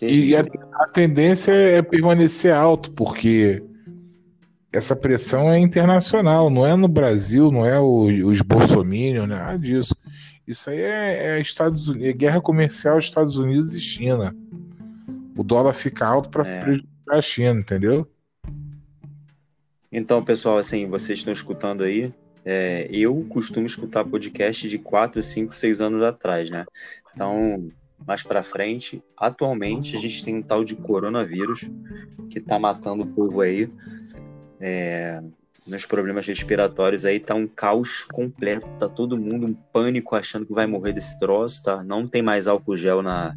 E a, a, tendência é permanecer alto, porque essa pressão é internacional, não é no Brasil, não é o, os bolsominions, nada disso. Isso aí é, é Estados Unidos, é guerra comercial Estados Unidos e China. O dólar fica alto para é. prejudicar a China, entendeu? Então, pessoal, assim, vocês estão escutando aí. É, eu costumo escutar podcast de 4, 5, 6 anos atrás, né? Então, mais para frente, atualmente a gente tem um tal de coronavírus que tá matando o povo aí. É, nos problemas respiratórios aí tá um caos completo, tá todo mundo um pânico achando que vai morrer desse troço, tá? Não tem mais álcool gel na,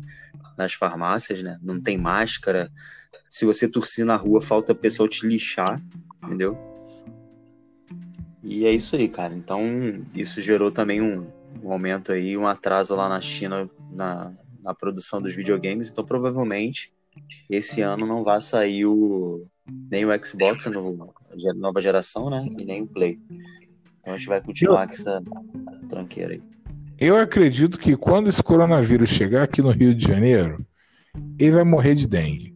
nas farmácias, né? Não tem máscara. Se você tossir na rua, falta pessoal te lixar, entendeu? E é isso aí, cara. Então, isso gerou também um, um aumento aí, um atraso lá na China na, na produção dos videogames. Então, provavelmente, esse ano não vai sair o, nem o Xbox, a nova geração, né? E nem o Play. Então a gente vai continuar com essa tranqueira aí. Eu acredito que quando esse coronavírus chegar aqui no Rio de Janeiro, ele vai morrer de dengue.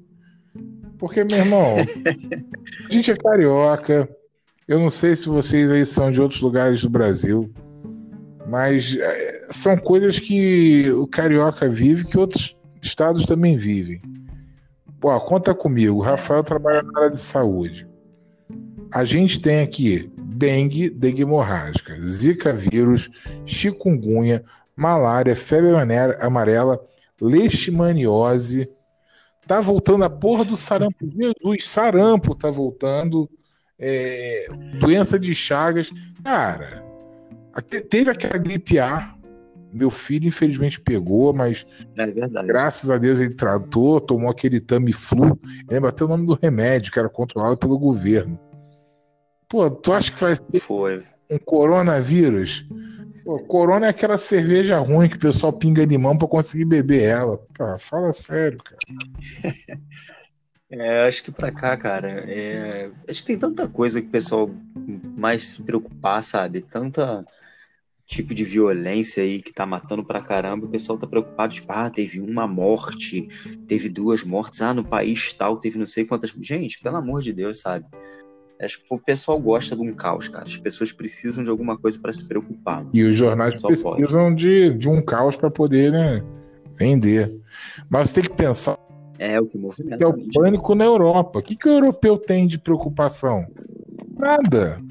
Porque, meu irmão, a gente é carioca. Eu não sei se vocês aí são de outros lugares do Brasil, mas é, são coisas que o carioca vive que outros estados também vivem. Pô, conta comigo. O Rafael trabalha na área de saúde. A gente tem aqui dengue, dengue hemorrágica, zika vírus, chikungunya, malária, febre amarela, leishmaniose. Tá voltando a porra do sarampo. Jesus, sarampo tá voltando. É, doença de Chagas. Cara, teve aquela gripe A meu filho, infelizmente, pegou, mas é graças a Deus ele tratou, tomou aquele Tamiflu. Lembra até o nome do remédio, que era controlado pelo governo. Pô, tu acha que vai ser Foi. um coronavírus? Pô, corona é aquela cerveja ruim que o pessoal pinga limão para conseguir beber ela. Pô, fala sério, cara. É, acho que pra cá, cara, é... acho que tem tanta coisa que o pessoal mais se preocupar, sabe? Tanta tipo de violência aí que tá matando pra caramba, o pessoal tá preocupado, tipo, ah, teve uma morte, teve duas mortes, ah, no país tal, teve não sei quantas. Gente, pelo amor de Deus, sabe? Acho que o pessoal gosta de um caos, cara. As pessoas precisam de alguma coisa para se preocupar. E os jornais precisam de, de um caos para poder né, vender. Mas você tem que pensar. É o que movimenta. É o pânico na Europa. O que, que o europeu tem de preocupação? Nada.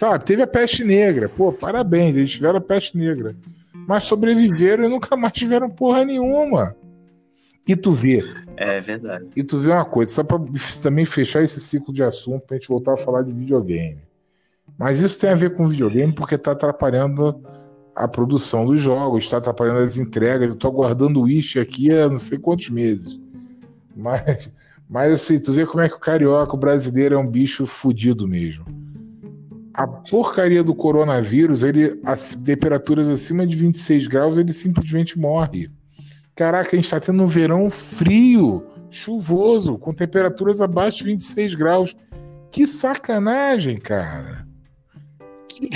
Sabe, teve a peste negra. Pô, parabéns, eles tiveram a peste negra. Mas sobreviveram e nunca mais tiveram porra nenhuma. E tu vê. É verdade. E tu vê uma coisa, só pra também fechar esse ciclo de assunto pra gente voltar a falar de videogame. Mas isso tem a ver com videogame porque tá atrapalhando a produção dos jogos, está atrapalhando as entregas. Eu tô aguardando o Wish aqui há não sei quantos meses. Mas, mas assim, tu vê como é que o carioca, o brasileiro, é um bicho fudido mesmo a porcaria do coronavírus, ele, as temperaturas acima de 26 graus, ele simplesmente morre. Caraca, a gente está tendo um verão frio, chuvoso, com temperaturas abaixo de 26 graus. Que sacanagem, cara. Que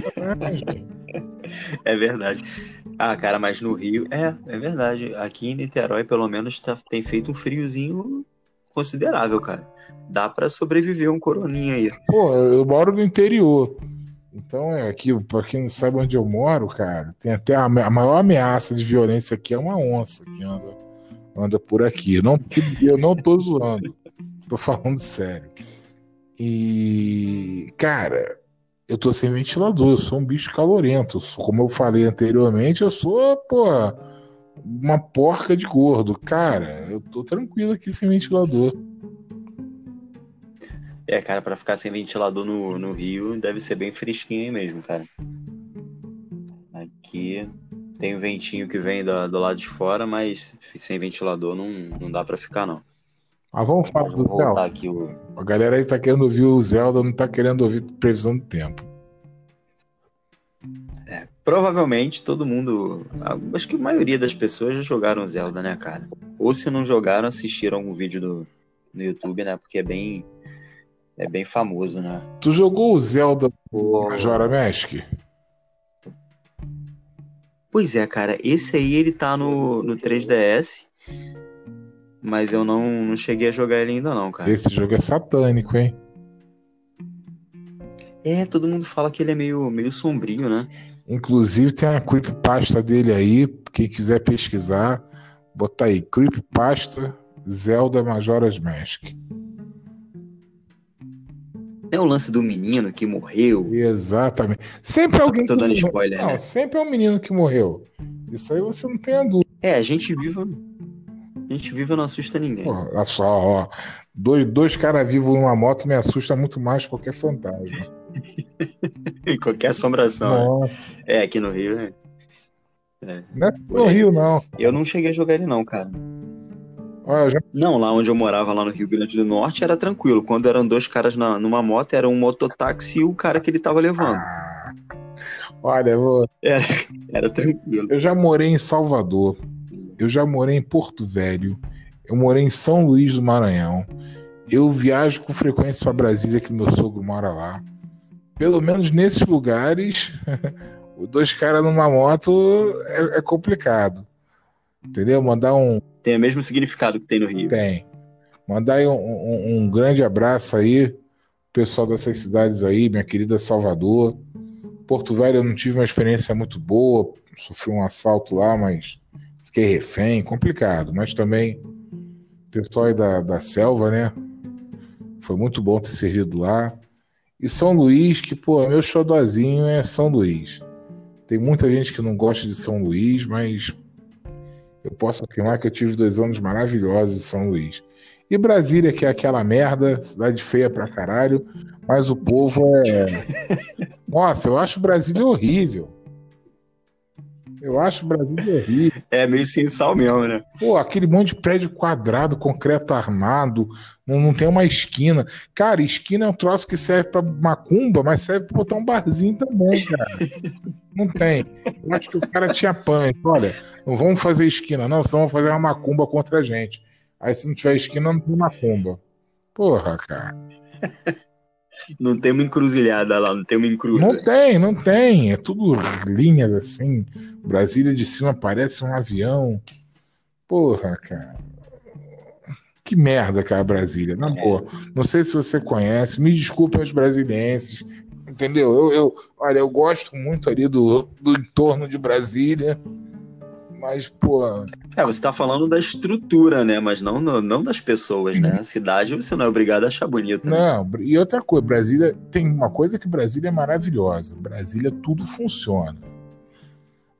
sacanagem. é verdade. Ah, cara, mas no Rio, é, é verdade. Aqui em Niterói, pelo menos, tá, tem feito um friozinho considerável, cara. Dá para sobreviver um coroninha aí. Pô, eu moro no interior. Então, é aqui, pra quem não sabe onde eu moro, cara, tem até a, a maior ameaça de violência aqui é uma onça que anda, anda por aqui. Eu não, eu não tô zoando. Tô falando sério. E, cara, eu tô sem ventilador, eu sou um bicho calorento. Como eu falei anteriormente, eu sou, pô, uma porca de gordo. Cara, eu tô tranquilo aqui sem ventilador. É, cara, para ficar sem ventilador no, no Rio deve ser bem fresquinho aí mesmo, cara. Aqui tem um ventinho que vem do, do lado de fora, mas sem ventilador não, não dá para ficar, não. Mas vamos falar do Zelda. Aqui o... A galera aí tá querendo ouvir o Zelda, não tá querendo ouvir previsão do tempo. Provavelmente todo mundo. Acho que a maioria das pessoas já jogaram Zelda, né, cara? Ou se não jogaram, assistiram algum vídeo do, no YouTube, né? Porque é bem. É bem famoso, né? Tu jogou o Zelda o... Majora Mask? Pois é, cara. Esse aí ele tá no, no 3DS. Mas eu não, não cheguei a jogar ele ainda, não, cara. Esse jogo é satânico, hein? É, todo mundo fala que ele é meio, meio sombrio, né? Inclusive tem a creepypasta dele aí, quem quiser pesquisar, botar aí, creepypasta Zelda Majora's Mask. É o lance do menino que morreu. Exatamente. Sempre alguém tô, tô dando spoiler, não, né? sempre é um menino que morreu. Isso aí você não tem a dúvida. É, a gente vive a gente vive não assusta ninguém. Pô, olha só, ó. Dois, dois caras vivos numa moto me assusta muito mais que qualquer fantasma. qualquer assombração. Né? É, aqui no Rio, né? É. Não é no Rio, não. Eu não cheguei a jogar ele, não, cara. Já... Não, lá onde eu morava, lá no Rio Grande do Norte, era tranquilo. Quando eram dois caras na, numa moto, era um mototáxi e o cara que ele tava levando. Ah, olha, vou... era, era tranquilo. Eu já morei em Salvador. Eu já morei em Porto Velho, eu morei em São Luís do Maranhão. Eu viajo com frequência para Brasília, que meu sogro mora lá. Pelo menos nesses lugares, dois caras numa moto é, é, complicado. Entendeu? Mandar um. Tem o mesmo significado que tem no Rio. Tem. Mandar um, um, um grande abraço aí, pessoal dessas cidades aí, minha querida Salvador. Porto Velho eu não tive uma experiência muito boa, sofri um assalto lá, mas fiquei refém, complicado, mas também pessoal aí da, da selva, né? Foi muito bom ter servido lá. E São Luís, que, pô, meu xodozinho é São Luís. Tem muita gente que não gosta de São Luís, mas eu posso afirmar que eu tive dois anos maravilhosos em São Luís. E Brasília, que é aquela merda, cidade feia pra caralho, mas o povo é. Nossa, eu acho Brasília horrível. Eu acho o Brasil horrível. É meio sem sal mesmo, né? Pô, aquele monte de prédio quadrado, concreto armado, não, não tem uma esquina. Cara, esquina é um troço que serve pra macumba, mas serve pra botar um barzinho também, cara. Não tem. Eu acho que o cara tinha pânico. Olha, não vamos fazer esquina, não, senão vamos fazer uma macumba contra a gente. Aí se não tiver esquina, não tem macumba. Porra, cara. Não tem uma encruzilhada lá, não tem uma encruzilhada. Não tem, não tem. É tudo linhas assim. Brasília de cima parece um avião. Porra, cara. Que merda, cara, Brasília. Na boa. Não sei se você conhece. Me desculpem os brasilienses. Entendeu? Eu, eu, olha, eu gosto muito ali do, do entorno de Brasília. Mas, pô. É, você tá falando da estrutura, né? Mas não, não, das pessoas, né? A cidade você não é obrigado a achar bonita. Né? Não, e outra coisa, Brasília tem uma coisa que Brasília é maravilhosa. Brasília tudo funciona.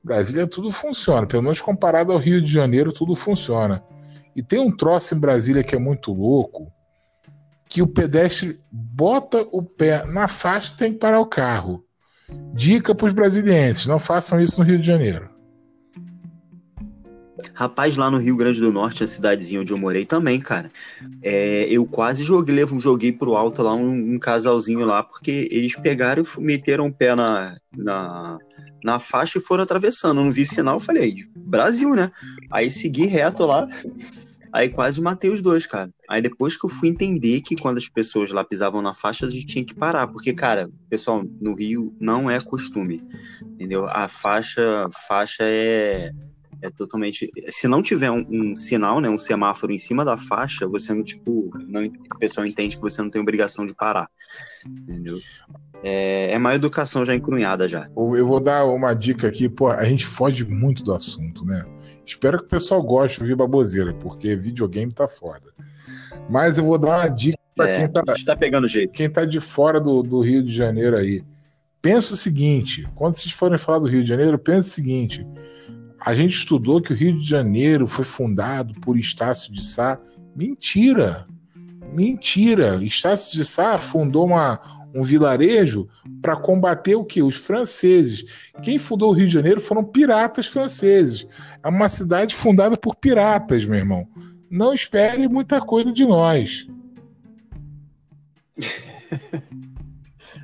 Brasília tudo funciona, pelo menos comparado ao Rio de Janeiro, tudo funciona. E tem um troço em Brasília que é muito louco, que o pedestre bota o pé na faixa e tem que parar o carro. Dica para os brasilienses, não façam isso no Rio de Janeiro. Rapaz, lá no Rio Grande do Norte, a cidadezinha onde eu morei também, cara. É, eu quase joguei, joguei pro alto lá um, um, casalzinho lá, porque eles pegaram e meteram o pé na, na, na faixa e foram atravessando. Eu não vi sinal, falei, Brasil, né? Aí segui reto lá. Aí quase matei os dois, cara. Aí depois que eu fui entender que quando as pessoas lá pisavam na faixa, a gente tinha que parar. Porque, cara, pessoal, no Rio não é costume. Entendeu? A faixa, faixa é, é totalmente. Se não tiver um, um, sinal, né? Um semáforo em cima da faixa, você não, tipo. Não, o pessoal entende que você não tem obrigação de parar. Entendeu? É, é uma educação já encrunhada já. Eu vou dar uma dica aqui, pô, a gente foge muito do assunto, né? Espero que o pessoal goste de ouvir baboseira, porque videogame tá foda. Mas eu vou dar uma dica para é, quem tá, tá pegando jeito. Quem tá de fora do, do Rio de Janeiro aí. Pensa o seguinte, quando vocês forem falar do Rio de Janeiro, pensa o seguinte, a gente estudou que o Rio de Janeiro foi fundado por Estácio de Sá. Mentira! Mentira! Estácio de Sá fundou uma, um vilarejo para combater o que? Os franceses. Quem fundou o Rio de Janeiro foram piratas franceses. É uma cidade fundada por piratas, meu irmão. Não espere muita coisa de nós.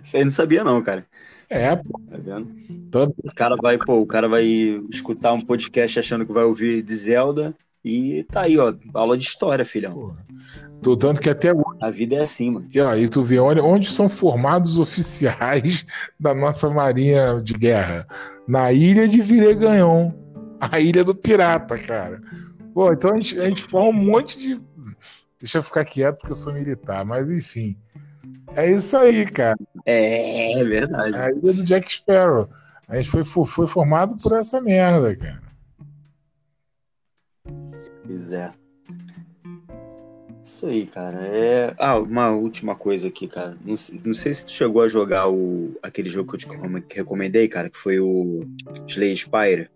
Isso aí não sabia não, cara. É, pô. Tá vendo? Todo... O cara vai, pô, o cara vai escutar um podcast achando que vai ouvir de Zelda e tá aí, ó, aula de história, filhão. Tô dando que até A vida é assim, mano. E aí tu vê onde, onde são formados oficiais da nossa marinha de guerra. Na ilha de Vireganhon. A ilha do pirata, cara. Pô, então a gente, a gente forma um monte de. Deixa eu ficar quieto porque eu sou militar, mas enfim. É isso aí, cara. É, é verdade. A ilha do Jack Sparrow. A gente foi, foi formado por essa merda, cara. Pois é. Isso aí, cara. É... Ah, uma última coisa aqui, cara. Não, não sei se tu chegou a jogar o... aquele jogo que eu te recomendei, cara, que foi o Slay Spire.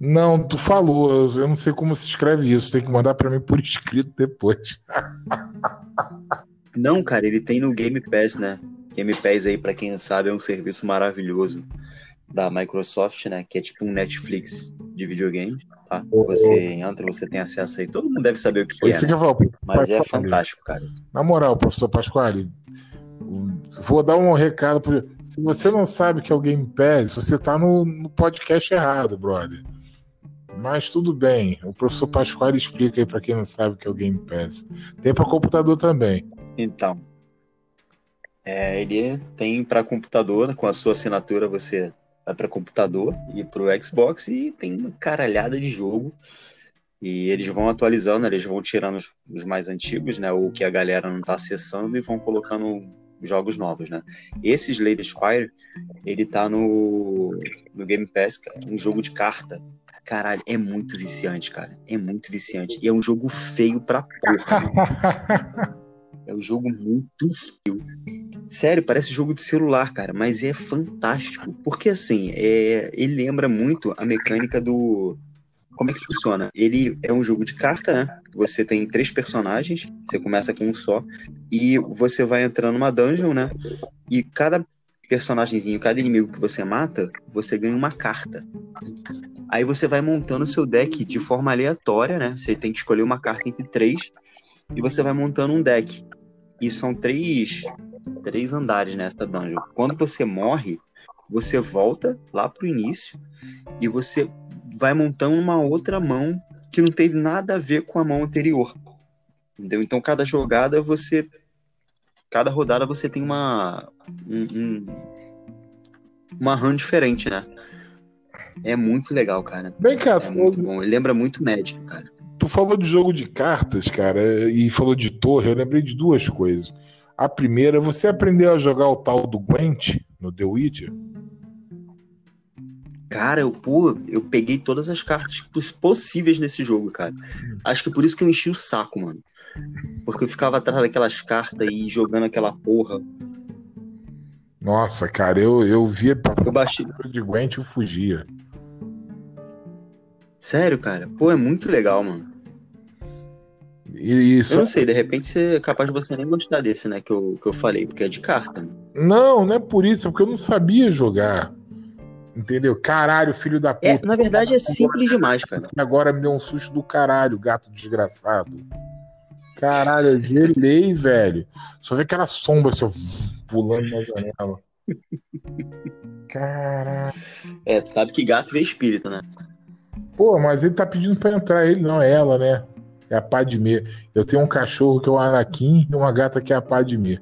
Não, tu falou. Eu não sei como se escreve isso. Tem que mandar para mim por escrito depois. não, cara, ele tem no Game Pass, né? Game Pass aí, para quem não sabe, é um serviço maravilhoso da Microsoft, né? Que é tipo um Netflix de videogame tá? Você entra, você tem acesso aí. Todo mundo deve saber o que, que é. Né? Mas é fantástico, cara. Na moral, professor Pasquale, vou dar um recado. Pro... Se você não sabe que é o Game Pass, você tá no, no podcast errado, brother. Mas tudo bem. O professor Pasquale explica aí para quem não sabe o que é o Game Pass. Tem para computador também. Então, é, ele tem para computador, com a sua assinatura você vai para computador e para o Xbox e tem uma caralhada de jogo. E eles vão atualizando, eles vão tirando os, os mais antigos, né? O que a galera não está acessando e vão colocando jogos novos, né? Esse Slade Spire, ele tá no, no Game Pass, cara, um jogo de carta. Caralho, é muito viciante, cara. É muito viciante. E é um jogo feio pra porra. Um jogo muito feio. Sério, parece jogo de celular, cara, mas é fantástico. Porque assim, é... ele lembra muito a mecânica do. Como é que funciona? Ele é um jogo de carta, né? Você tem três personagens, você começa com um só, e você vai entrando numa dungeon, né? E cada personagemzinho, cada inimigo que você mata, você ganha uma carta. Aí você vai montando o seu deck de forma aleatória, né? Você tem que escolher uma carta entre três e você vai montando um deck. E são três, três andares nessa dungeon. Quando você morre, você volta lá pro início e você vai montando uma outra mão que não teve nada a ver com a mão anterior. Entendeu? Então cada jogada você. Cada rodada você tem uma. Um, um, uma run diferente, né? É muito legal, cara. Vem cá, é muito bom. Lembra muito Magic, cara. Tu falou de jogo de cartas, cara, e falou de torre. Eu lembrei de duas coisas. A primeira, você aprendeu a jogar o tal do Gwent no The Witcher? Cara, eu, pô, eu peguei todas as cartas possíveis nesse jogo, cara. Acho que por isso que eu enchi o saco, mano. Porque eu ficava atrás daquelas cartas e jogando aquela porra. Nossa, cara, eu, eu via eu baixei de Gwent eu fugia. Sério, cara? Pô, é muito legal, mano. E. Eu não sei, de repente você é capaz de você nem gostar desse, né, que eu, que eu falei, porque é de carta. Né? Não, não é por isso, é porque eu não sabia jogar. Entendeu? Caralho, filho da é, puta. É, na verdade é simples demais, cara. Agora me deu um susto do caralho, gato desgraçado. Caralho, eu gelei, velho. Só vê aquela sombra assim, pulando na janela. Caralho. É, tu sabe que gato vê espírito, né? Pô, mas ele tá pedindo pra entrar, ele não, é ela, né? É a Padme. Eu tenho um cachorro que é o Anakin e uma gata que é a Padme.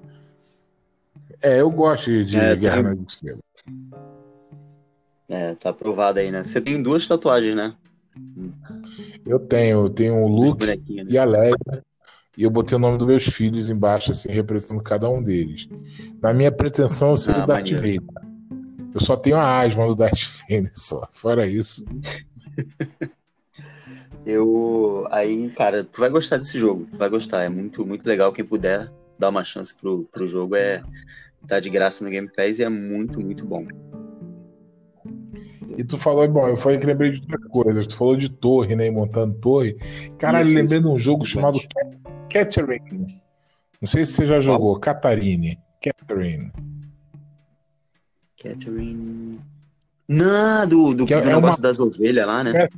É, eu gosto de é, Guerra tem... nas Estrelas. É, tá aprovado aí, né? Você tem duas tatuagens, né? Eu tenho, eu tenho o Luke né? e a Leia. E eu botei o nome dos meus filhos embaixo, assim, representando cada um deles. Na minha pretensão, eu seria ah, o Darth Vader. Eu só tenho a asma do Darth Vader, só. Fora isso. eu. Aí, cara, tu vai gostar desse jogo. Tu vai gostar. É muito, muito legal. Quem puder dar uma chance pro, pro jogo é. Tá de graça no Game Pass e é muito, muito bom. E tu falou, bom, eu falei que lembrei de outra coisa. Tu falou de torre, né? Montando torre. Caralho, lembrei de um jogo chamado Catherine. Não sei se você já jogou. Catarine. Catherine. Catherine. Não, do, do, é do é negócio uma... das ovelhas lá, né?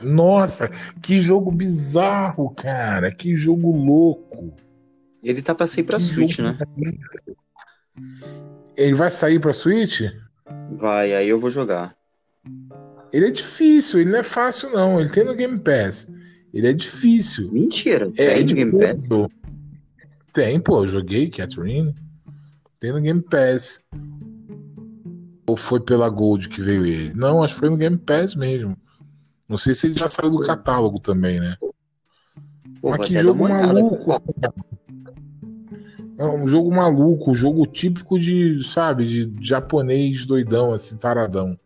Nossa, que jogo bizarro, cara. Que jogo louco. Ele tá pra sair pra que Switch, né? Ele vai sair pra Switch? Vai, aí eu vou jogar. Ele é difícil, ele não é fácil, não. Ele tem no Game Pass. Ele é difícil. Mentira, é, tem no Game Pass? Tem, pô, eu joguei Catherine. Tem no Game Pass. Ou foi pela Gold que veio ele? Não, acho que foi no Game Pass mesmo. Não sei se ele já saiu do catálogo também, né? Pô, Mas que jogo maluco. É um jogo maluco, um jogo típico de, sabe, de japonês doidão, assim, taradão.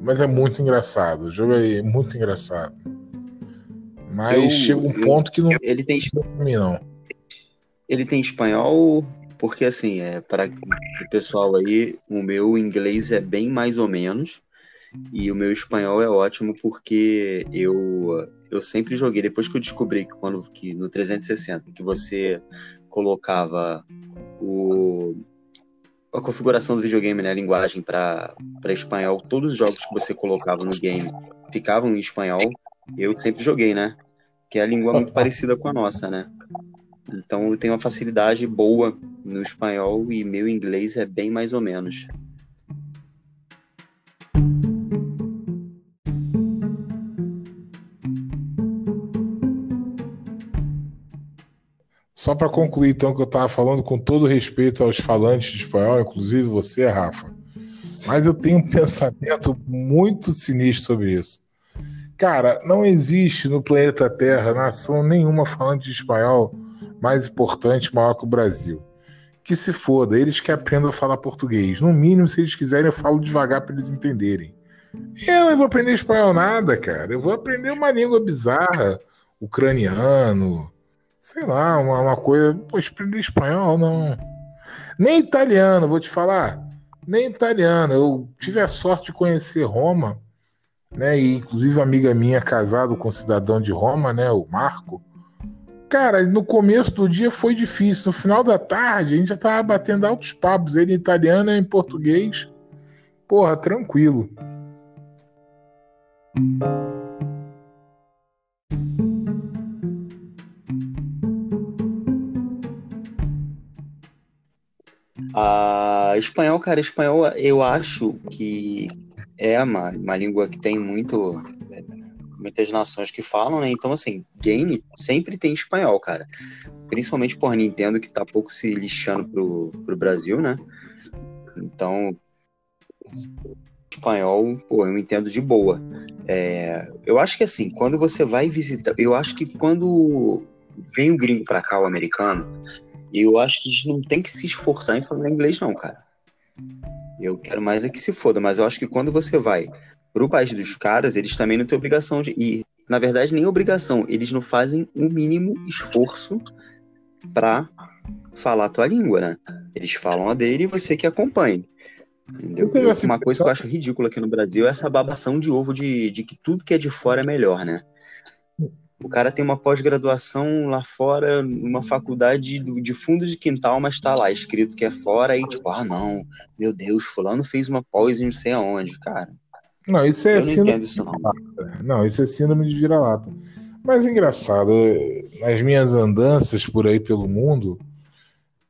Mas é muito engraçado. O jogo é muito engraçado. Mas eu, chega um ponto que não. Ele tem. Não. Ele tem espanhol, porque assim, é para o pessoal aí, o meu inglês é bem mais ou menos. E o meu espanhol é ótimo porque eu eu sempre joguei depois que eu descobri que quando que no 360 que você colocava o a configuração do videogame, né, a linguagem para espanhol, todos os jogos que você colocava no game ficavam em espanhol. Eu sempre joguei, né? Que a língua é muito parecida com a nossa, né? Então eu tenho uma facilidade boa no espanhol e meu inglês é bem mais ou menos. Só para concluir, então, que eu estava falando com todo respeito aos falantes de espanhol, inclusive você, Rafa. Mas eu tenho um pensamento muito sinistro sobre isso. Cara, não existe no planeta Terra nação nenhuma falante de espanhol mais importante, maior que o Brasil. Que se foda, eles que aprendam a falar português. No mínimo, se eles quiserem, eu falo devagar para eles entenderem. Eu não vou aprender espanhol nada, cara. Eu vou aprender uma língua bizarra, ucraniano, sei lá, uma, uma coisa. Pô, espanhol, não. Nem italiano, vou te falar. Nem italiano. Eu tive a sorte de conhecer Roma, né? E inclusive uma amiga minha casado com um cidadão de Roma, né? O Marco. Cara, no começo do dia foi difícil. No final da tarde, a gente já tava batendo altos papos. Ele em italiano e em português. Porra, tranquilo. A espanhol, cara, espanhol eu acho que é uma, uma língua que tem muito muitas nações que falam, né? Então, assim, game sempre tem espanhol, cara. Principalmente por Nintendo, que tá pouco se lixando pro, pro Brasil, né? Então, espanhol, pô, eu entendo de boa. É, eu acho que, assim, quando você vai visitar... Eu acho que quando vem o gringo pra cá, o americano, eu acho que a gente não tem que se esforçar em falar inglês, não, cara. Eu quero mais é que se foda, mas eu acho que quando você vai pro país dos caras, eles também não têm obrigação de ir. Na verdade, nem obrigação, eles não fazem o um mínimo esforço para falar a tua língua, né? Eles falam a dele e você que acompanhe. Entendeu? Uma coisa que eu acho ridícula aqui no Brasil é essa babação de ovo de, de que tudo que é de fora é melhor, né? O cara tem uma pós-graduação lá fora, numa faculdade de fundo de quintal, mas tá lá escrito que é fora, e tipo, ah, não, meu Deus, fulano fez uma pós em não sei aonde, cara. Não, isso é eu não síndrome isso, não. não, isso é síndrome de vira-lata. Mas é engraçado, nas minhas andanças por aí pelo mundo,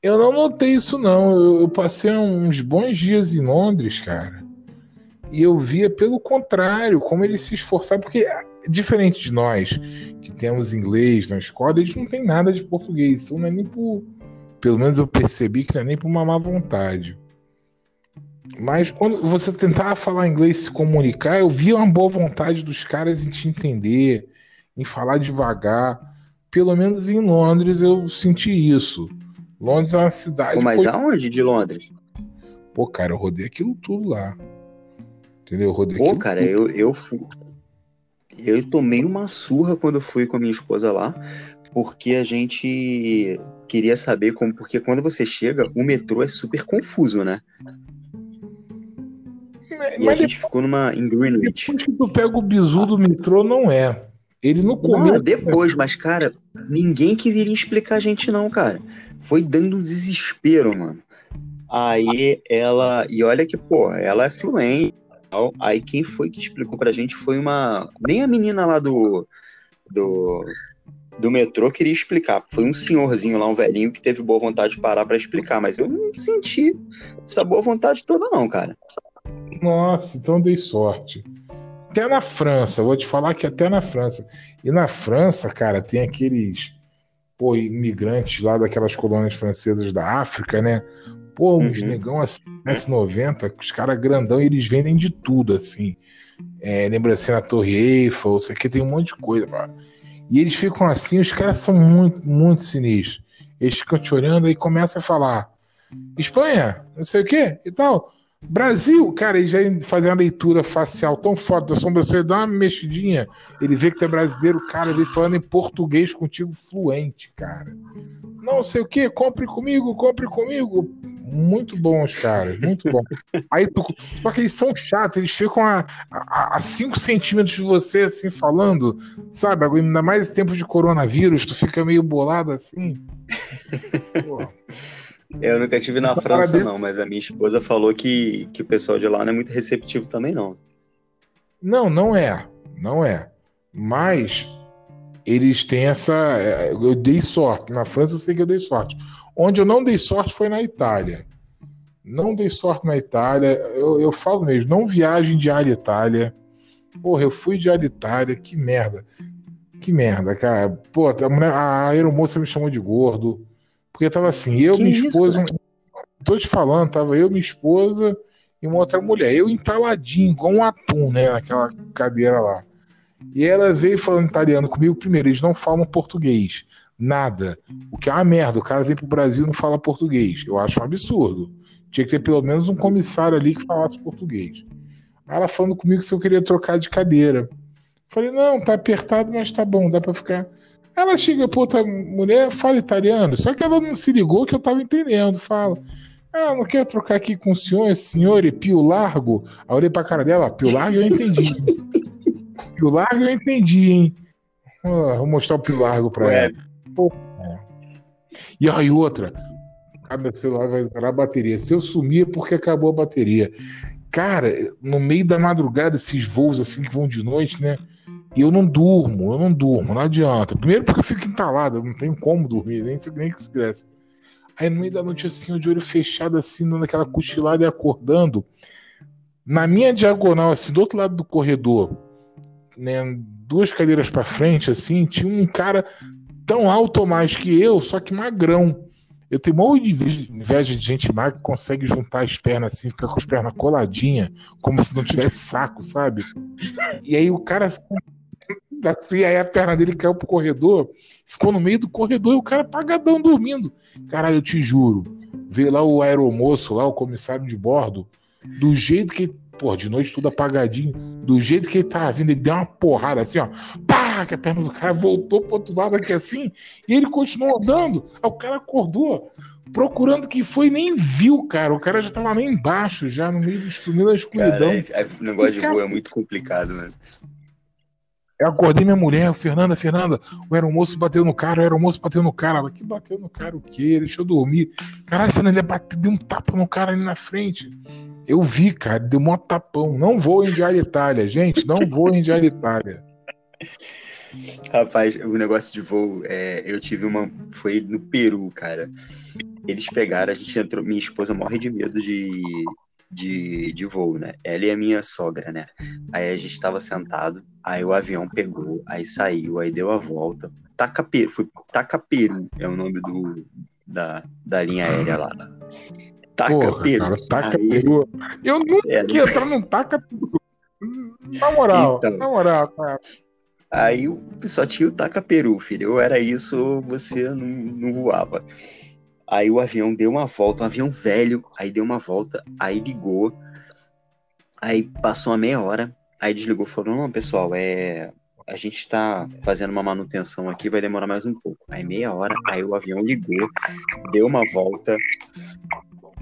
eu não notei isso, não. Eu, eu passei uns bons dias em Londres, cara. E eu via pelo contrário, como eles se esforçaram, porque diferente de nós, que temos inglês na escola, eles não têm nada de português. Isso não é nem por. Pelo menos eu percebi que não é nem por uma má vontade. Mas quando você tentava falar inglês se comunicar, eu via uma boa vontade dos caras em te entender, em falar devagar. Pelo menos em Londres eu senti isso. Londres é uma cidade. Pô, mas aonde de Londres? Pô, cara, eu rodei aquilo tudo lá. Entendeu? Eu rodei Pô, cara, tudo. eu, eu fui. Eu tomei uma surra quando fui com a minha esposa lá, porque a gente queria saber como. Porque quando você chega, o metrô é super confuso, né? Mas, e a gente ficou numa em Greenwich. Depois que tu pega o bizu do metrô, não é. Ele no começo. Ah, depois, mas, cara, ninguém queria explicar a gente, não, cara. Foi dando um desespero, mano. Aí ela. E olha que, pô, ela é fluente. Aí quem foi que explicou pra gente foi uma. Nem a menina lá do. Do, do metrô queria explicar. Foi um senhorzinho lá, um velhinho, que teve boa vontade de parar para explicar, mas eu não senti essa boa vontade toda, não, cara. Nossa, então dei sorte. Até na França, vou te falar que até na França. E na França, cara, tem aqueles pô, imigrantes lá daquelas colônias francesas da África, né? Pô, uns uhum. negão assim, 1,90, os caras grandão eles vendem de tudo, assim. É, lembra assim, na Torre Eiffel, isso aqui tem um monte de coisa, mano. E eles ficam assim, os caras são muito, muito sinistros. Eles ficam te olhando e começam a falar: Espanha, não sei o quê e tal. Brasil, cara, ele já fazem a leitura facial tão forte da sobrancelha, dá uma mexidinha, ele vê que tu é brasileiro, cara, ele falando em português contigo fluente, cara. Não sei o que, compre comigo, compre comigo. Muito bons, caras, muito bom. Aí tu, só que eles são chatos, eles ficam a 5 centímetros de você, assim, falando, sabe? Ainda mais em tempos de coronavírus, tu fica meio bolado assim. Pô. Eu nunca tive na França, não, mas a minha esposa falou que, que o pessoal de lá não é muito receptivo também, não. Não, não é. Não é. Mas eles têm essa. É, eu dei sorte. Na França eu sei que eu dei sorte. Onde eu não dei sorte foi na Itália. Não dei sorte na Itália. Eu, eu falo mesmo, não viagem de Alha Itália. Porra, eu fui de Alha Itália, que merda. Que merda, cara. Pô, a, mulher, a aeromoça me chamou de gordo. Porque tava assim, eu, que minha esposa. Isso, tô te falando, tava eu, minha esposa e uma outra mulher. Eu entaladinho, igual um atum, né? Naquela cadeira lá. E ela veio falando italiano comigo primeiro. Eles não falam português. Nada. O que é uma merda. O cara vem pro Brasil e não fala português. Eu acho um absurdo. Tinha que ter pelo menos um comissário ali que falasse português. Ela falando comigo se eu queria trocar de cadeira. Falei, não, tá apertado, mas tá bom, dá pra ficar. Ela chega pra outra mulher, fala italiano, só que ela não se ligou que eu tava entendendo. Fala, ah, não quero trocar aqui com o senhor, senhor, e Pio Largo. Aí eu olhei pra cara dela, Pio Largo eu entendi. Pio Largo eu entendi, hein? vou mostrar o Pio Largo pra Ué. ela. Pô. E aí outra, cada celular vai zerar a bateria. Se eu sumir é porque acabou a bateria. Cara, no meio da madrugada, esses voos assim que vão de noite, né? E eu não durmo, eu não durmo, não adianta. Primeiro porque eu fico entalado, eu não tenho como dormir, nem sei nem que se cresce. Aí no meio da noite, assim, de olho fechado, assim, dando aquela cochilada e acordando. Na minha diagonal, assim, do outro lado do corredor, né, duas cadeiras para frente, assim, tinha um cara tão alto ou mais que eu, só que magrão. Eu tenho uma inveja de gente magra que consegue juntar as pernas assim, ficar com as pernas coladinhas, como se não tivesse saco, sabe? E aí o cara assim, aí a perna dele caiu pro corredor, ficou no meio do corredor e o cara pagadão dormindo. Caralho, eu te juro. Veio lá o aeromoço, lá o comissário de bordo, do jeito que, pô, de noite tudo apagadinho, do jeito que ele tava vindo, ele deu uma porrada assim, ó, pá, que a perna do cara voltou pro outro lado aqui assim, e ele continuou andando. Aí o cara acordou, procurando quem foi, nem viu, cara. O cara já tava lá embaixo, já no meio do meio da escuridão. Cara, o negócio de voo é muito complicado, né? Eu acordei minha mulher, Fernanda, Fernanda, o aeromoço bateu no cara, o aeromoço bateu no cara. Ela, que bateu no cara o quê? Deixa eu dormir. Caralho, Fernanda, ele bateu, deu um tapa no cara ali na frente. Eu vi, cara, deu um tapão. Não vou em Diário Itália, gente, não vou em Diário Itália. Rapaz, o negócio de voo, é, eu tive uma. Foi no Peru, cara. Eles pegaram, a gente entrou. Minha esposa morre de medo de, de, de voo, né? Ela e a minha sogra, né? Aí a gente estava sentado, aí o avião pegou, aí saiu, aí deu a volta. Tacaperu, foi Tacaperu é o nome do, da, da linha aérea lá. Tacaperu. Tacaperu. Eu nunca é, ia entrar num Tacaperu. Na moral, então, na moral, cara. Aí só tinha o taca-peru, filho. Ou era isso, ou você não, não voava. Aí o avião deu uma volta, um avião velho, aí deu uma volta, aí ligou. Aí passou uma meia hora, aí desligou, falou: Não, pessoal, é. A gente está fazendo uma manutenção aqui, vai demorar mais um pouco. Aí meia hora, aí o avião ligou, deu uma volta,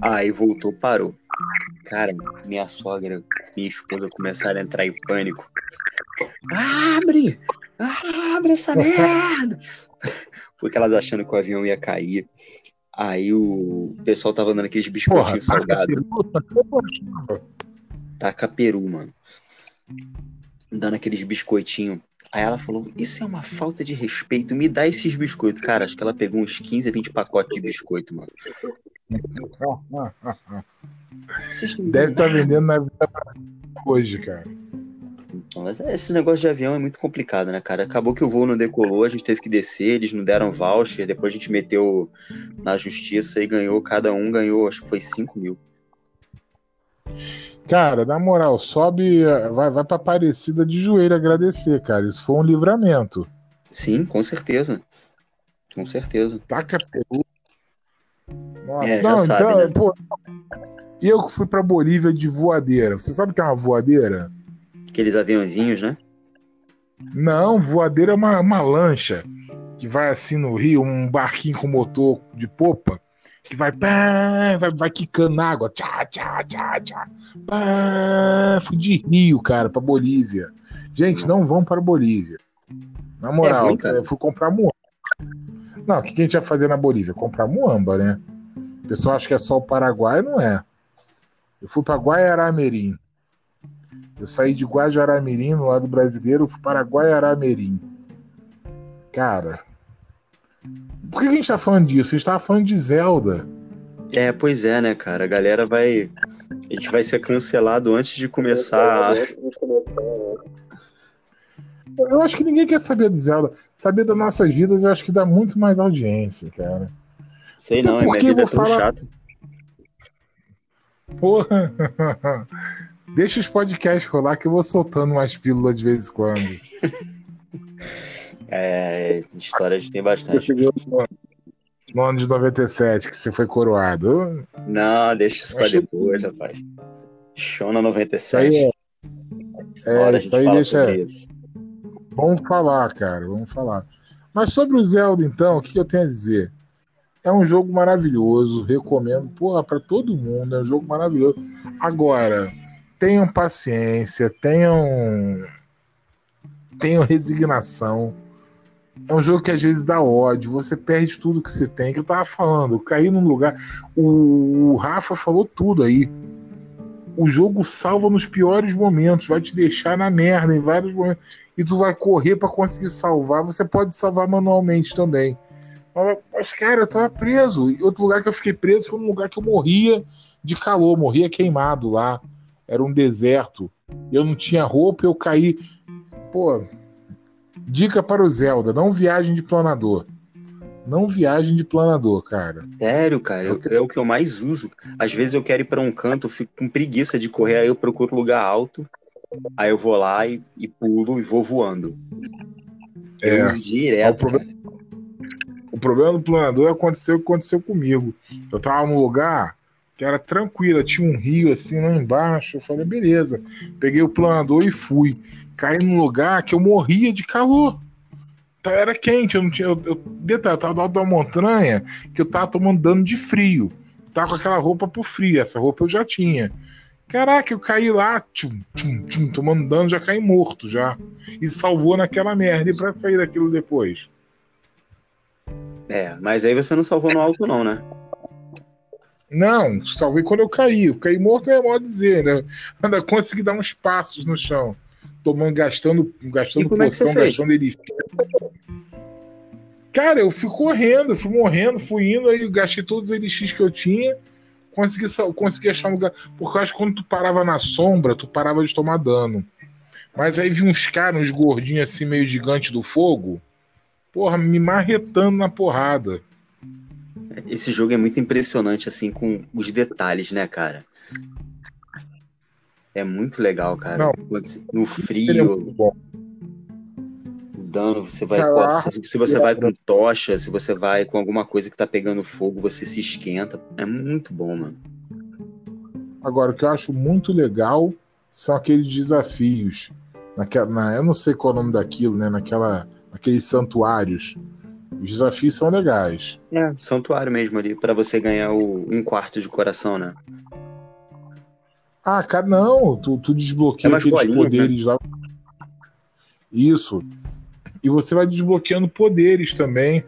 aí voltou, parou. Cara, minha sogra, minha esposa começaram a entrar em pânico. Abre! Abre essa merda! Porque elas achando que o avião ia cair. Aí o pessoal tava dando aqueles biscoitinhos salgados. Taca peru, mano. Dando aqueles biscoitinhos. Aí ela falou: Isso é uma falta de respeito, me dá esses biscoitos. Cara, acho que ela pegou uns 15 a 20 pacotes de biscoito, mano. Deve estar tá vendendo na vida hoje, cara. Então, esse negócio de avião é muito complicado, né, cara? Acabou que o voo não decolou, a gente teve que descer, eles não deram voucher, depois a gente meteu na justiça e ganhou, cada um ganhou, acho que foi 5 mil. Cara, na moral, sobe, vai, vai pra Aparecida de joelho agradecer, cara. Isso foi um livramento. Sim, com certeza. Com certeza. Taca Peru. Nossa, é, não, sabe, então, né? pô, eu fui pra Bolívia de voadeira. Você sabe o que é uma voadeira? Aqueles aviãozinhos, né? Não, voadeira é uma, uma lancha que vai assim no rio, um barquinho com motor de popa, que vai pá, vai, vai quicando na água. Tchá, tchá, tchá, tchá. Pá, fui de rio, cara, pra Bolívia. Gente, não vão para Bolívia. Na moral, é eu fui comprar muamba. Não, o que a gente ia fazer na Bolívia? Comprar muamba, né? O pessoal acha que é só o Paraguai, não é. Eu fui para Guaiará-Mirim. Eu saí de Guajará-Mirim, no lado brasileiro, fui para Guaiará-Mirim. Cara, por que a gente tá falando disso? A gente tava falando de Zelda. É, pois é, né, cara? A galera vai. A gente vai ser cancelado antes de começar. Eu acho que ninguém quer saber de Zelda. Saber das nossas vidas, eu acho que dá muito mais audiência, cara. Sei então, não, é minha vida é tão falar... chata. Porra. Deixa os podcasts rolar que eu vou soltando umas pílulas de vez em quando. É, história a gente tem bastante. No ano de 97, que você foi coroado. Não, deixa isso pra depois, rapaz. Shona 97. Isso aí é, é isso aí deixa. Isso. Vamos falar, cara, vamos falar. Mas sobre o Zelda, então, o que eu tenho a dizer? É um jogo maravilhoso, recomendo, porra, pra todo mundo, é um jogo maravilhoso. Agora, tenham paciência, tenham tenham resignação. É um jogo que às vezes dá ódio, você perde tudo que você tem. Que eu tava falando, cair num lugar. O Rafa falou tudo aí. O jogo salva nos piores momentos, vai te deixar na merda em vários momentos. E tu vai correr para conseguir salvar. Você pode salvar manualmente também. Mas, mas, cara, eu tava preso. E outro lugar que eu fiquei preso foi um lugar que eu morria de calor, morria queimado lá era um deserto, eu não tinha roupa, eu caí. Pô, dica para o Zelda: não viagem de planador. Não viagem de planador, cara. Sério, cara, eu, é o que eu mais uso. Às vezes eu quero ir para um canto, eu fico com preguiça de correr, aí eu procuro lugar alto, aí eu vou lá e, e pulo e vou voando. Eu é, uso direto. O problema, o problema do planador aconteceu o que aconteceu comigo. Eu tava num lugar que era tranquila, tinha um rio assim lá embaixo. Eu falei, beleza. Peguei o planador e fui. Caí num lugar que eu morria de calor. Tá, era quente, eu não tinha. Eu, eu, detalhe, eu tava do alto da montanha que eu tava tomando dano de frio. Tava com aquela roupa pro frio, essa roupa eu já tinha. Caraca, eu caí lá, tchum, tchum, tchum, tomando dano, já caí morto já. E salvou naquela merda. E pra sair daquilo depois? É, mas aí você não salvou no alto, não, né? Não, salvei quando eu caí. Eu caí morto é modo dizer, né? Ainda consegui dar uns passos no chão. Tomando, gastando, gastando é poção, gastando elixir. Cara, eu fui correndo, fui morrendo, fui indo, aí gastei todos os elixir que eu tinha. consegui, consegui achar um lugar. Porque eu acho que quando tu parava na sombra, tu parava de tomar dano. Mas aí vi uns caras, uns gordinhos assim, meio gigantes do fogo, porra, me marretando na porrada. Esse jogo é muito impressionante, assim, com os detalhes, né, cara? É muito legal, cara. Não, no frio. É o dano, você vai. se você vai com tocha, se você vai com alguma coisa que tá pegando fogo, você se esquenta. É muito bom, mano. Agora, o que eu acho muito legal são aqueles desafios. Naquela, na, eu não sei qual é o nome daquilo, né? Naquela, naqueles santuários. Os desafios são legais. É, santuário mesmo ali, para você ganhar o, um quarto de coração, né? Ah, cara, não. Tu, tu desbloqueia é aqueles bolinha, poderes né? lá. Isso. E você vai desbloqueando poderes também.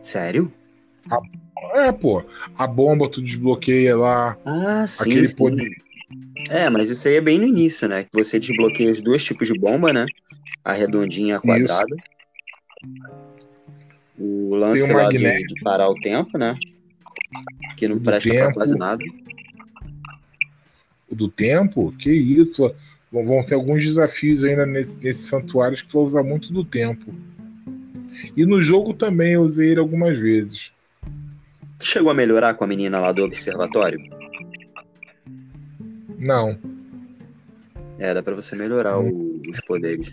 Sério? A... É, pô. A bomba tu desbloqueia lá. Ah, sim. Aquele sim. poder. É, mas isso aí é bem no início, né? Que você desbloqueia os dois tipos de bomba, né? A redondinha e a quadrada. Isso. O lance lá de, de, parar o tempo, né? Que não presta tempo. pra quase nada do tempo, que isso. Vão ter alguns desafios ainda nesses nesse santuários que vão usar muito do tempo. E no jogo também eu usei ele algumas vezes. Chegou a melhorar com a menina lá do observatório? Não. É, dá pra você melhorar o, os poderes.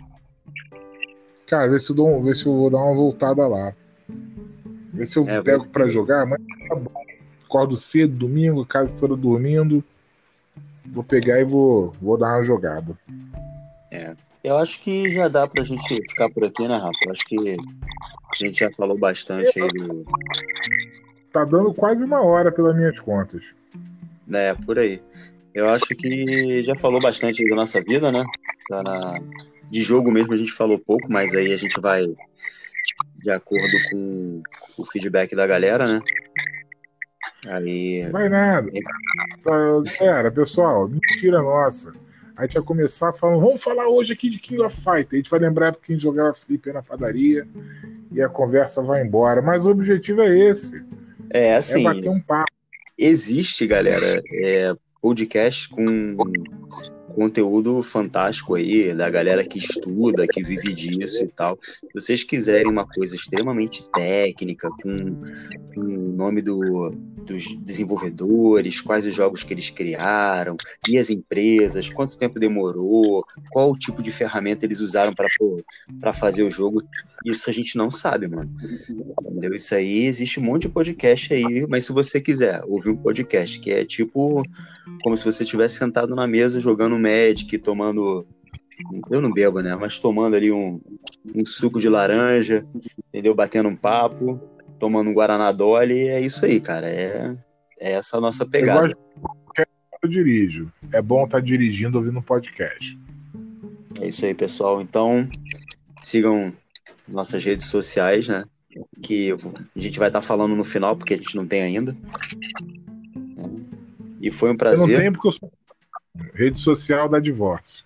Cara, vê se, eu dou, vê se eu vou dar uma voltada lá. Vê se eu é, pego vou... para jogar, mas tá bom. Acordo cedo, domingo, casa toda dormindo vou pegar e vou, vou dar uma jogada. É. Eu acho que já dá pra gente ficar por aqui, né, Rafa? Eu acho que a gente já falou bastante aí do. Tá dando quase uma hora pelas minhas contas. É, por aí. Eu acho que já falou bastante da nossa vida, né? Tá. De jogo mesmo a gente falou pouco, mas aí a gente vai de acordo com o feedback da galera, né? Aí. Vai nada. Galera, pessoal, mentira nossa. A gente vai começar falando, vamos falar hoje aqui de King of Fight. A gente vai lembrar porque a gente jogava flipper na padaria e a conversa vai embora. Mas o objetivo é esse. É assim. É bater um papo. Existe, galera, é, podcast com conteúdo fantástico aí, da galera que estuda, que vive disso e tal. Se vocês quiserem uma coisa extremamente técnica, com, com o nome do, dos desenvolvedores, quais os jogos que eles criaram, e as empresas, quanto tempo demorou, qual tipo de ferramenta eles usaram para fazer o jogo, isso a gente não sabe, mano. Entendeu? Isso aí existe um monte de podcast aí, mas se você quiser ouvir um podcast que é tipo como se você estivesse sentado na mesa jogando Magic, tomando. Eu não bebo, né? Mas tomando ali um, um suco de laranja, entendeu? Batendo um papo, tomando um Guaraná Dolly, é isso aí, cara. É, é essa a nossa pegada. Eu, gosto... eu dirijo. É bom estar tá dirigindo ouvindo um podcast. É isso aí, pessoal. Então, sigam nossas redes sociais, né? Que a gente vai estar tá falando no final, porque a gente não tem ainda. E foi um prazer. Eu não tenho porque eu sou rede social da divórcio.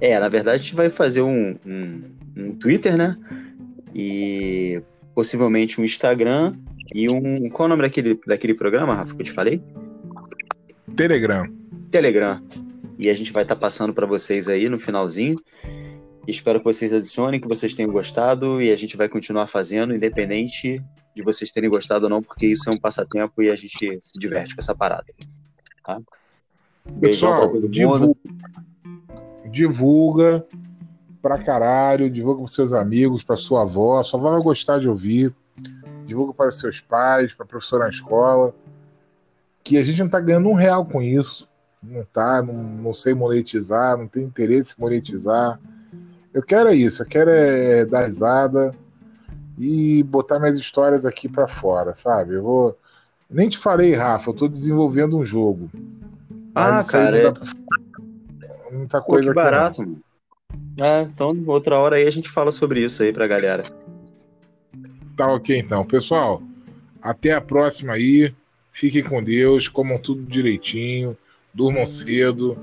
É, na verdade a gente vai fazer um, um, um Twitter, né? E possivelmente um Instagram e um. Qual é o nome daquele, daquele programa, Rafa, que eu te falei? Telegram. Telegram. E a gente vai estar tá passando para vocês aí no finalzinho. Espero que vocês adicionem, que vocês tenham gostado e a gente vai continuar fazendo, independente de vocês terem gostado ou não, porque isso é um passatempo e a gente se diverte com essa parada. Tá? Pessoal, divulga, divulga pra caralho, divulga para seus amigos, para sua avó, sua avó vai gostar de ouvir. Divulga para seus pais, para professor na escola. Que a gente não tá ganhando um real com isso. Não tá, não, não sei monetizar, não tem interesse em monetizar. Eu quero é isso, eu quero é dar risada e botar minhas histórias aqui para fora, sabe? Eu vou. Nem te falei, Rafa, eu tô desenvolvendo um jogo. Ah, cara. É... Pra... Muita coisa Pô, que barato, mano. É, então outra hora aí a gente fala sobre isso aí pra galera. Tá ok, então. Pessoal, até a próxima aí. Fiquem com Deus, comam tudo direitinho, durmam cedo,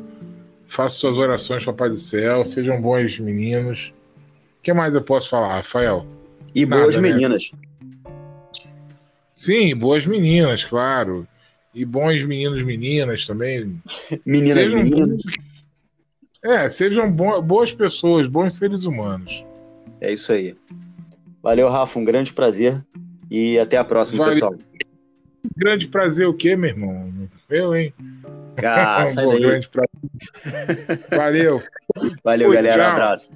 façam suas orações, Papai do Céu, sejam bons meninos. O que mais eu posso falar, Rafael? E Nada, boas né? meninas. Sim, boas meninas, claro. E bons meninos, meninas também. Meninas, sejam meninas. É, sejam bo boas pessoas, bons seres humanos. É isso aí. Valeu, Rafa, um grande prazer. E até a próxima, Valeu. pessoal. Grande prazer o quê, meu irmão? Eu, hein? Ah, sai daí. Grande prazer. Valeu. Valeu, galera. Tchau. Um abraço.